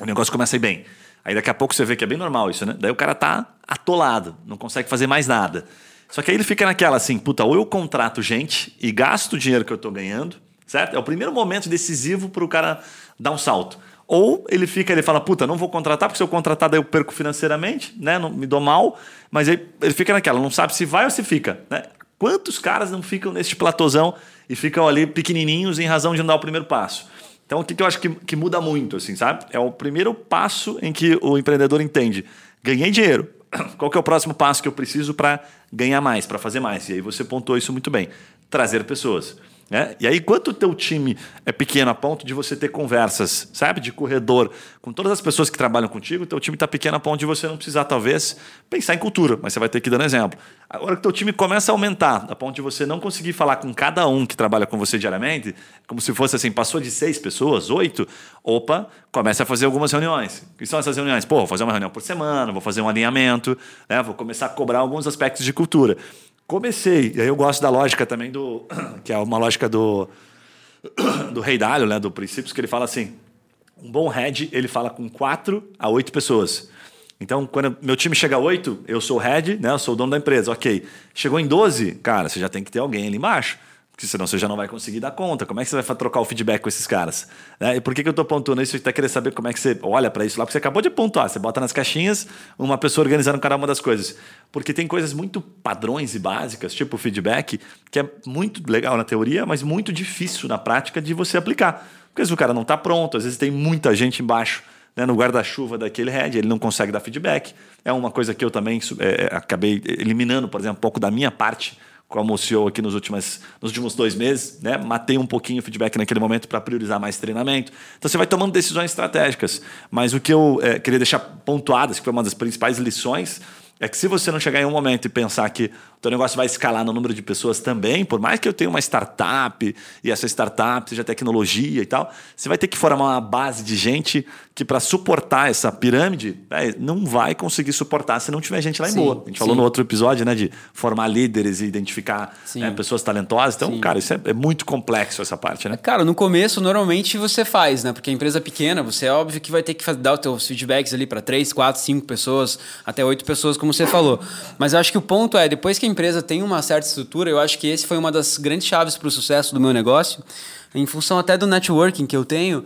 o negócio começa a ir bem. Aí daqui a pouco você vê que é bem normal isso, né? Daí o cara tá atolado, não consegue fazer mais nada. Só que aí ele fica naquela assim, puta, ou eu contrato gente e gasto o dinheiro que eu estou ganhando, certo? É o primeiro momento decisivo para o cara dar um salto. Ou ele fica, ele fala, puta, não vou contratar, porque se eu contratar daí eu perco financeiramente, né? Não, me dou mal. Mas aí ele fica naquela, não sabe se vai ou se fica, né? Quantos caras não ficam neste platôzão e ficam ali pequenininhos em razão de não dar o primeiro passo? Então, o que, que eu acho que, que muda muito, assim, sabe? É o primeiro passo em que o empreendedor entende: ganhei dinheiro. Qual que é o próximo passo que eu preciso para ganhar mais, para fazer mais? E aí você pontuou isso muito bem. Trazer pessoas. Né? E aí, quanto o teu time é pequeno a ponto de você ter conversas, sabe, de corredor, com todas as pessoas que trabalham contigo, teu time está pequeno a ponto de você não precisar, talvez, pensar em cultura, mas você vai ter que dar um exemplo. Agora que teu time começa a aumentar, a ponto de você não conseguir falar com cada um que trabalha com você diariamente, como se fosse assim, passou de seis pessoas, oito, opa, comece a fazer algumas reuniões. O que são essas reuniões? Pô, vou fazer uma reunião por semana, vou fazer um alinhamento, né? vou começar a cobrar alguns aspectos de cultura. Comecei, e aí eu gosto da lógica também do. que é uma lógica do. do Rei Dalio, né? Do Princípios, que ele fala assim: um bom head, ele fala com quatro a oito pessoas. Então, quando meu time chega a oito, eu sou o head, né? Eu sou o dono da empresa. Ok. Chegou em 12, cara, você já tem que ter alguém ali embaixo porque senão você já não vai conseguir dar conta. Como é que você vai trocar o feedback com esses caras? Né? E por que, que eu estou pontuando isso? Você está querendo saber como é que você olha para isso lá, porque você acabou de pontuar. Você bota nas caixinhas uma pessoa organizando cada uma das coisas. Porque tem coisas muito padrões e básicas, tipo feedback, que é muito legal na teoria, mas muito difícil na prática de você aplicar. Porque às vezes o cara não está pronto, às vezes tem muita gente embaixo. Né, no guarda-chuva daquele head, ele não consegue dar feedback. É uma coisa que eu também é, é acabei eliminando, por exemplo, um pouco da minha parte como CEO aqui nos, últimos nos últimos dois meses, né? Matei um pouquinho o feedback naquele momento para priorizar mais treinamento. Então você vai tomando decisões estratégicas. Mas o que eu é, queria deixar pontuado, que foi uma das principais lições, é que se você não chegar em um momento e pensar que o teu negócio vai escalar no número de pessoas também, por mais que eu tenha uma startup e essa startup seja tecnologia e tal, você vai ter que formar uma base de gente que para suportar essa pirâmide é, não vai conseguir suportar se não tiver gente lá em sim, boa. A gente sim. falou no outro episódio, né, de formar líderes e identificar né, pessoas talentosas. Então, sim. cara, isso é, é, muito complexo essa parte, né? Cara, no começo normalmente você faz, né? Porque a empresa é pequena, você é óbvio que vai ter que dar os seus feedbacks ali para três, quatro, cinco pessoas, até oito pessoas, como você falou. Mas eu acho que o ponto é, depois que a empresa tem uma certa estrutura, eu acho que esse foi uma das grandes chaves para o sucesso do meu negócio, em função até do networking que eu tenho,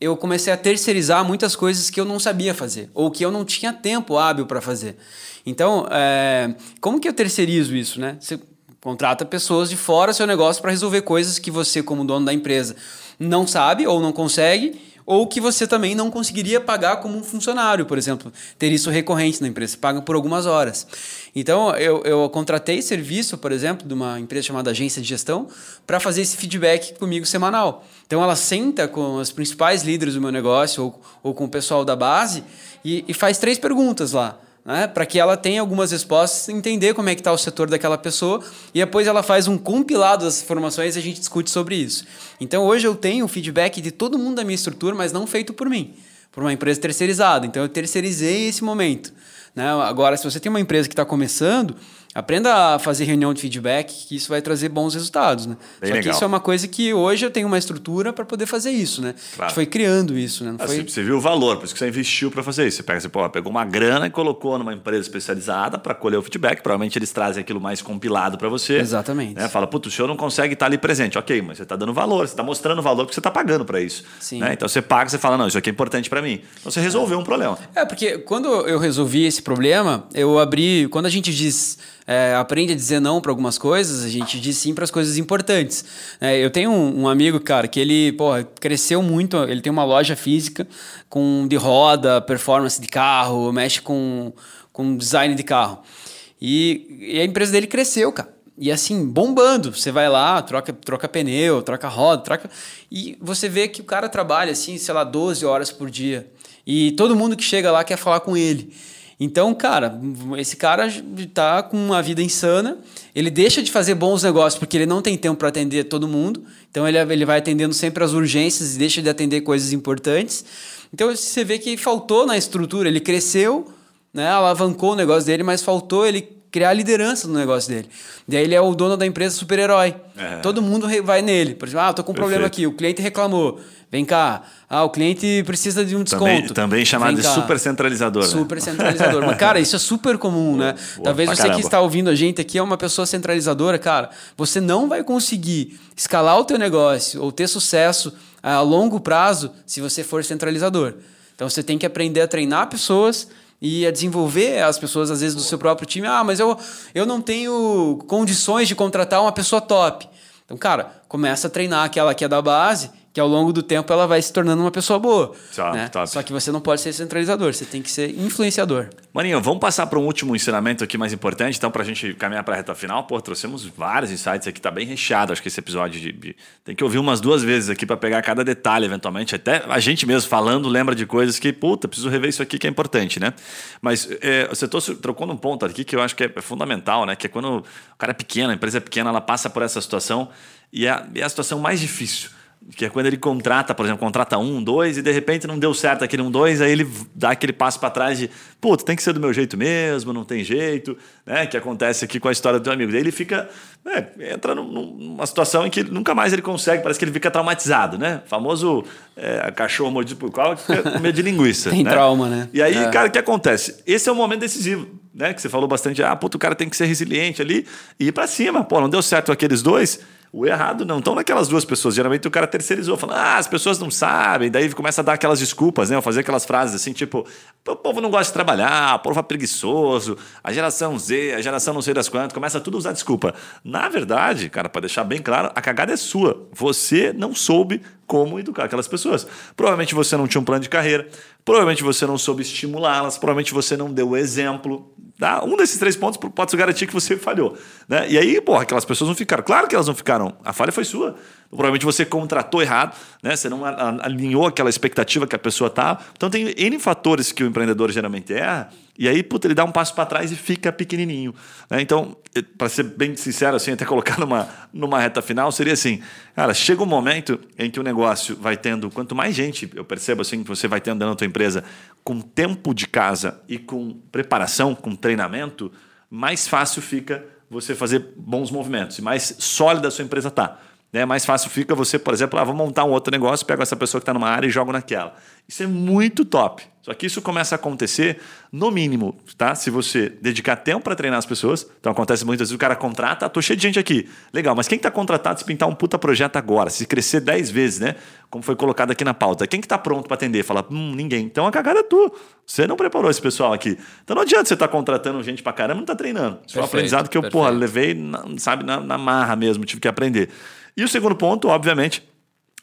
eu comecei a terceirizar muitas coisas que eu não sabia fazer, ou que eu não tinha tempo hábil para fazer. Então, é, como que eu terceirizo isso, né? Você contrata pessoas de fora do seu negócio para resolver coisas que você, como dono da empresa, não sabe ou não consegue ou que você também não conseguiria pagar como um funcionário, por exemplo, ter isso recorrente na empresa, paga por algumas horas. Então, eu, eu contratei serviço, por exemplo, de uma empresa chamada Agência de Gestão, para fazer esse feedback comigo semanal. Então, ela senta com os principais líderes do meu negócio ou, ou com o pessoal da base e, e faz três perguntas lá né? para que ela tenha algumas respostas, entender como é que está o setor daquela pessoa e depois ela faz um compilado das informações e a gente discute sobre isso. Então hoje eu tenho feedback de todo mundo da minha estrutura, mas não feito por mim, por uma empresa terceirizada. Então eu terceirizei esse momento. Né? Agora, se você tem uma empresa que está começando, Aprenda a fazer reunião de feedback, que isso vai trazer bons resultados, né? Bem Só legal. que isso é uma coisa que hoje eu tenho uma estrutura para poder fazer isso, né? Claro. A gente foi criando isso, né? Ah, foi... Você viu o valor, por isso que você investiu para fazer isso. Você pega, você pô, pegou uma grana e colocou numa empresa especializada para colher o feedback. Provavelmente eles trazem aquilo mais compilado para você. Exatamente. Né? Fala, puto, o senhor não consegue estar ali presente. Ok, mas você está dando valor, você está mostrando valor porque você está pagando para isso. Sim. Né? Então você paga, você fala, não, isso aqui é importante para mim. Então você resolveu um problema. É, porque quando eu resolvi esse problema, eu abri. Quando a gente diz é, aprende a dizer não para algumas coisas, a gente diz sim para as coisas importantes. É, eu tenho um, um, amigo, cara, que ele porra, cresceu muito, ele tem uma loja física com de roda, performance de carro, mexe com, com design de carro. E, e a empresa dele cresceu, cara. E assim, bombando. Você vai lá, troca, troca pneu, troca roda, troca. E você vê que o cara trabalha assim, sei lá, 12 horas por dia. E todo mundo que chega lá quer falar com ele. Então, cara, esse cara tá com uma vida insana, ele deixa de fazer bons negócios porque ele não tem tempo para atender todo mundo, então ele, ele vai atendendo sempre as urgências e deixa de atender coisas importantes. Então você vê que faltou na estrutura, ele cresceu, né, alavancou o negócio dele, mas faltou ele criar liderança no negócio dele. Daí ele é o dono da empresa super-herói. É. Todo mundo vai nele. Por exemplo, ah, tô com um Perfeito. problema aqui, o cliente reclamou. Vem cá. Ah, o cliente precisa de um desconto. Também, também chamado de super centralizador. Né? Super centralizador. Mas, cara, isso é super comum, né? Boa, Talvez você caramba. que está ouvindo a gente aqui é uma pessoa centralizadora, cara. Você não vai conseguir escalar o teu negócio ou ter sucesso a longo prazo se você for centralizador. Então você tem que aprender a treinar pessoas e a desenvolver as pessoas, às vezes, do seu próprio time. Ah, mas eu, eu não tenho condições de contratar uma pessoa top. Então, cara, começa a treinar aquela que é da base que ao longo do tempo ela vai se tornando uma pessoa boa. Top, né? top. Só que você não pode ser centralizador, você tem que ser influenciador. Maninho, vamos passar para um último ensinamento aqui mais importante, então, para a gente caminhar para a reta final. Pô, trouxemos vários insights aqui, tá bem recheado, acho que esse episódio de, de... tem que ouvir umas duas vezes aqui para pegar cada detalhe, eventualmente. Até a gente mesmo falando lembra de coisas que, puta, preciso rever isso aqui que é importante, né? Mas é, você trouxe, trocou num ponto aqui que eu acho que é, é fundamental, né? Que é quando o cara é pequeno, a empresa é pequena, ela passa por essa situação e é, é a situação mais difícil que é quando ele contrata, por exemplo, contrata um, dois, e de repente não deu certo aquele um, dois, aí ele dá aquele passo para trás de, puta, tem que ser do meu jeito mesmo, não tem jeito, né? Que acontece aqui com a história do teu amigo. Daí ele fica, né, entra numa situação em que nunca mais ele consegue, parece que ele fica traumatizado, né? famoso é, cachorro mordido por qual, é medo de linguiça. tem né? trauma, né? E aí, é. cara, o que acontece? Esse é o momento decisivo, né? Que você falou bastante, ah, puta, o cara tem que ser resiliente ali e ir para cima. Pô, não deu certo aqueles dois o errado não estão naquelas duas pessoas. Geralmente o cara terceirizou, falando, ah, as pessoas não sabem. Daí começa a dar aquelas desculpas, né? Fazer aquelas frases assim, tipo, o povo não gosta de trabalhar, o povo é preguiçoso, a geração Z, a geração não sei das quantas, começa tudo a usar desculpa. Na verdade, cara, para deixar bem claro, a cagada é sua. Você não soube como educar aquelas pessoas. Provavelmente você não tinha um plano de carreira, provavelmente você não soube estimulá-las, provavelmente você não deu o exemplo. Tá? Um desses três pontos pode garantir que você falhou. Né? E aí, porra, aquelas pessoas não ficaram. Claro que elas não ficaram. A falha foi sua. Provavelmente você contratou errado, né? Você não alinhou aquela expectativa que a pessoa tá. Então tem N fatores que o empreendedor geralmente erra. E aí, puta, ele dá um passo para trás e fica pequenininho. Né? Então, para ser bem sincero, assim, até colocar numa, numa reta final, seria assim: cara, chega um momento em que o negócio vai tendo, quanto mais gente, eu percebo assim, que você vai tendo da tua empresa, com tempo de casa e com preparação, com treinamento, mais fácil fica você fazer bons movimentos e mais sólida a sua empresa está. Né? Mais fácil fica você, por exemplo, ah, vou montar um outro negócio, pego essa pessoa que está numa área e jogo naquela. Isso é muito top. Só que isso começa a acontecer, no mínimo, tá? Se você dedicar tempo para treinar as pessoas. Então acontece muitas vezes, o cara contrata, ah, tô cheio de gente aqui. Legal, mas quem está contratado se pintar um puta projeto agora, se crescer 10 vezes, né? Como foi colocado aqui na pauta. Quem que está pronto para atender? Fala, hum, ninguém. Então a cagada é tua. Você não preparou esse pessoal aqui. Então não adianta você estar tá contratando gente para caramba e não tá treinando. Isso foi um aprendizado que eu, perfeito. porra, levei, na, sabe, na, na marra mesmo, tive que aprender. E o segundo ponto, obviamente,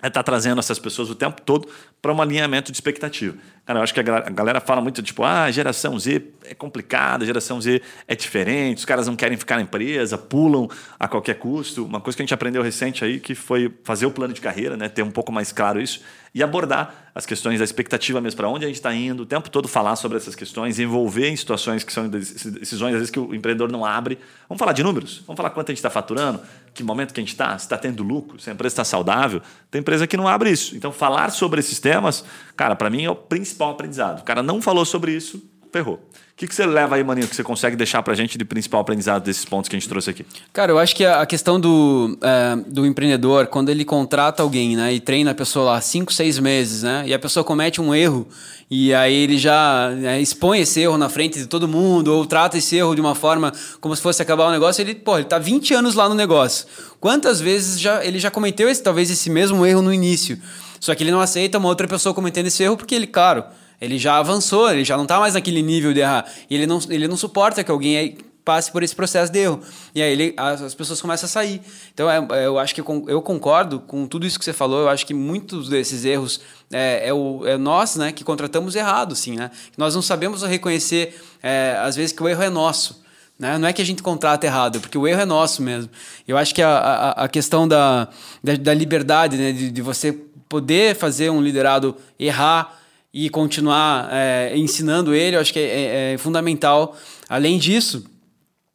é estar tá trazendo essas pessoas o tempo todo para um alinhamento de expectativa. Cara, eu acho que a galera fala muito tipo, ah, geração Z é complicada, geração Z é diferente, os caras não querem ficar na empresa, pulam a qualquer custo. Uma coisa que a gente aprendeu recente aí que foi fazer o plano de carreira, né, ter um pouco mais claro isso e abordar as questões da expectativa mesmo, para onde a gente está indo, o tempo todo falar sobre essas questões, envolver em situações que são decisões, às vezes, que o empreendedor não abre. Vamos falar de números? Vamos falar quanto a gente está faturando, que momento que a gente está, se está tendo lucro, se a empresa está saudável. Tem empresa que não abre isso. Então, falar sobre esses temas, cara, para mim é o principal aprendizado. O cara não falou sobre isso, ferrou que, que você leva aí, Maninho, que você consegue deixar para a gente de principal aprendizado desses pontos que a gente trouxe aqui? Cara, eu acho que a questão do, é, do empreendedor, quando ele contrata alguém né, e treina a pessoa lá cinco, seis meses, né, e a pessoa comete um erro, e aí ele já né, expõe esse erro na frente de todo mundo, ou trata esse erro de uma forma como se fosse acabar o negócio, ele, pô, ele tá 20 anos lá no negócio. Quantas vezes já, ele já cometeu esse, talvez esse mesmo erro no início? Só que ele não aceita uma outra pessoa cometendo esse erro porque ele, claro, ele já avançou, ele já não está mais naquele nível de errar. E ele não, ele não suporta que alguém passe por esse processo de erro. E aí ele, as, as pessoas começam a sair. Então é, é, eu acho que eu, concordo com tudo isso que você falou. Eu acho que muitos desses erros é, é, o, é nós né, que contratamos errado, sim, né? Nós não sabemos reconhecer, é, às vezes, que o erro é nosso. Né? Não é que a gente contrata errado, porque o erro é nosso mesmo. Eu acho que a, a, a questão da, da, da liberdade, né? de, de você poder fazer um liderado errar e continuar é, ensinando ele, eu acho que é, é, é fundamental. Além disso,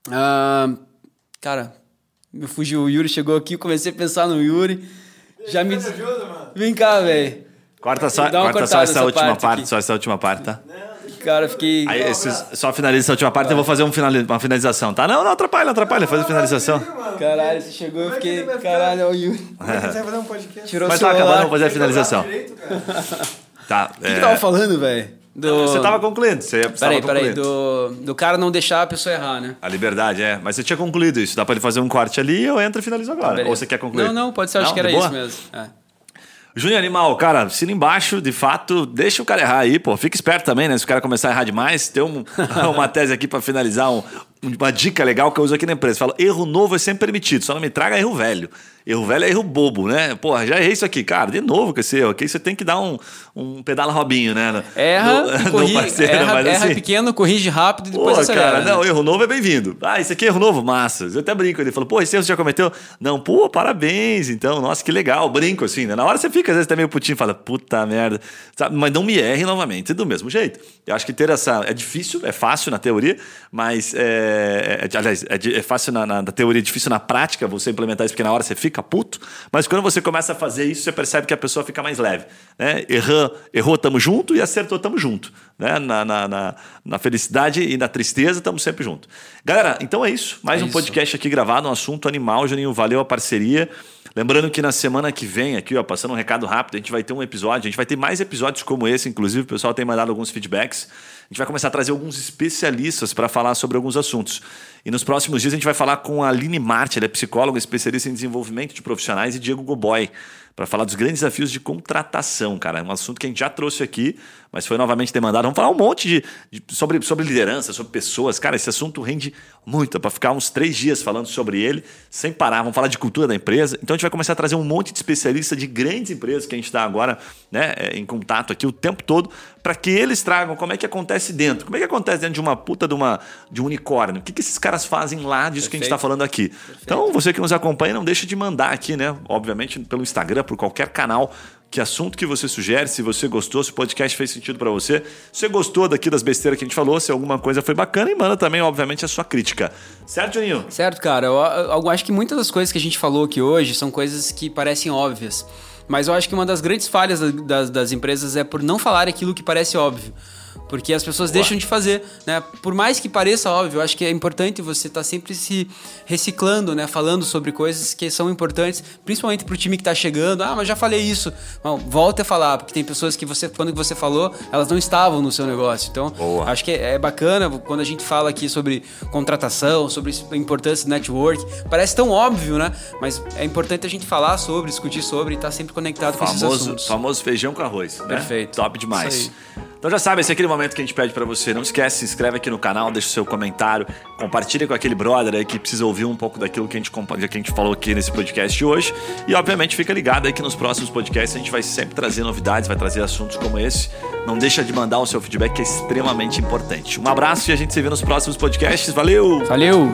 uh, cara, me fugiu o Yuri, chegou aqui, comecei a pensar no Yuri. Já me. Ajuda, mano. Vem cá, velho. Corta só, corta só essa última parte, parte só essa última parte, tá? Cara, fiquei. Aí, só finaliza essa última parte, eu vou fazer um uma finalização, tá? Não, não atrapalha, não atrapalha, faz a finalização. Caralho, você chegou, eu fiquei. Caralho, é o Yuri. Você vai fazer um podcast? Tirou Mas tá acabando, vamos fazer a finalização. Tá. O que, é... que tava falando, velho? Do... Você tava concluindo. Você peraí, peraí. Do, do cara não deixar a pessoa errar, né? A liberdade, é. Mas você tinha concluído isso. Dá pra ele fazer um corte ali e eu entro e finalizo agora. Tá, Ou você quer concluir? Não, não, pode ser. Acho que era isso mesmo. É. Júnior Animal, cara, assina embaixo, de fato, deixa o cara errar aí, pô. Fica esperto também, né? Se o cara começar a errar demais, tem um, uma tese aqui para finalizar, um, uma dica legal que eu uso aqui na empresa. Falo, erro novo é sempre permitido, só não me traga erro velho. Erro velho é erro bobo, né? Porra, já errei isso aqui. Cara, de novo com esse erro aqui, você tem que dar um, um pedala Robinho, né? Erra, no, corrige, no parceiro, erra, mas erra assim, pequeno, corrige rápido e depois acelera. cara, né? não, erro novo é bem-vindo. Ah, esse aqui é erro novo? Massa. Eu até brinco. Ele falou, pô, esse erro você já cometeu? Não, pô, parabéns, então. Nossa, que legal. Brinco assim, né? Na hora você fica, às vezes, até meio putinho e fala, puta merda. Sabe? Mas não me erre novamente, do mesmo jeito. Eu acho que ter essa... É difícil, é fácil na teoria, mas... É, é, aliás, é, é fácil na, na, na teoria, é difícil na prática você implementar isso, porque na hora você fica puto. Mas quando você começa a fazer isso, você percebe que a pessoa fica mais leve. Né? Errou, errou, tamo junto e acertou, tamo junto. Né? Na, na, na, na felicidade e na tristeza, tamo sempre junto. Galera, então é isso. Mais é um isso. podcast aqui gravado, um assunto animal. Juninho, valeu a parceria. Lembrando que na semana que vem, aqui, ó, passando um recado rápido, a gente vai ter um episódio, a gente vai ter mais episódios como esse, inclusive, o pessoal tem mandado alguns feedbacks. A gente vai começar a trazer alguns especialistas para falar sobre alguns assuntos. E nos próximos dias a gente vai falar com a Aline Marte, ela é psicóloga, especialista em desenvolvimento de profissionais, e Diego Goboy, para falar dos grandes desafios de contratação, cara. É um assunto que a gente já trouxe aqui, mas foi novamente demandado. Vamos falar um monte de, de sobre, sobre liderança, sobre pessoas. Cara, esse assunto rende muito. para ficar uns três dias falando sobre ele, sem parar. Vamos falar de cultura da empresa. Então a gente vai começar a trazer um monte de especialistas de grandes empresas que a gente está agora né, é, em contato aqui o tempo todo, para que eles tragam como é que acontece dentro. Como é que acontece dentro de uma puta de, uma, de um unicórnio? O que, que esses caras fazem lá disso Perfeito. que a gente está falando aqui? Perfeito. Então, você que nos acompanha, não deixa de mandar aqui, né? Obviamente, pelo Instagram, por qualquer canal que assunto que você sugere, se você gostou, se o podcast fez sentido para você, se você gostou daqui das besteiras que a gente falou, se alguma coisa foi bacana, e manda também, obviamente, a sua crítica. Certo, Juninho? Certo, cara. Eu, eu acho que muitas das coisas que a gente falou aqui hoje são coisas que parecem óbvias. Mas eu acho que uma das grandes falhas das, das empresas é por não falar aquilo que parece óbvio. Porque as pessoas deixam de fazer, né? Por mais que pareça óbvio, eu acho que é importante você estar tá sempre se reciclando, né? Falando sobre coisas que são importantes, principalmente para o time que está chegando. Ah, mas já falei isso. Não, volta a falar, porque tem pessoas que você, quando você falou, elas não estavam no seu negócio. Então, Boa. acho que é, é bacana quando a gente fala aqui sobre contratação, sobre a importância do network. Parece tão óbvio, né? Mas é importante a gente falar sobre, discutir sobre e estar tá sempre conectado com esses assuntos. Famoso feijão com arroz. Né? Perfeito. Top demais. Então já sabe, esse é aquele momento que a gente pede para você. Não esquece, se inscreve aqui no canal, deixa o seu comentário, compartilha com aquele brother aí que precisa ouvir um pouco daquilo que a gente, que a gente falou aqui nesse podcast hoje. E obviamente fica ligado aí que nos próximos podcasts a gente vai sempre trazer novidades, vai trazer assuntos como esse. Não deixa de mandar o seu feedback que é extremamente importante. Um abraço e a gente se vê nos próximos podcasts. Valeu! Valeu!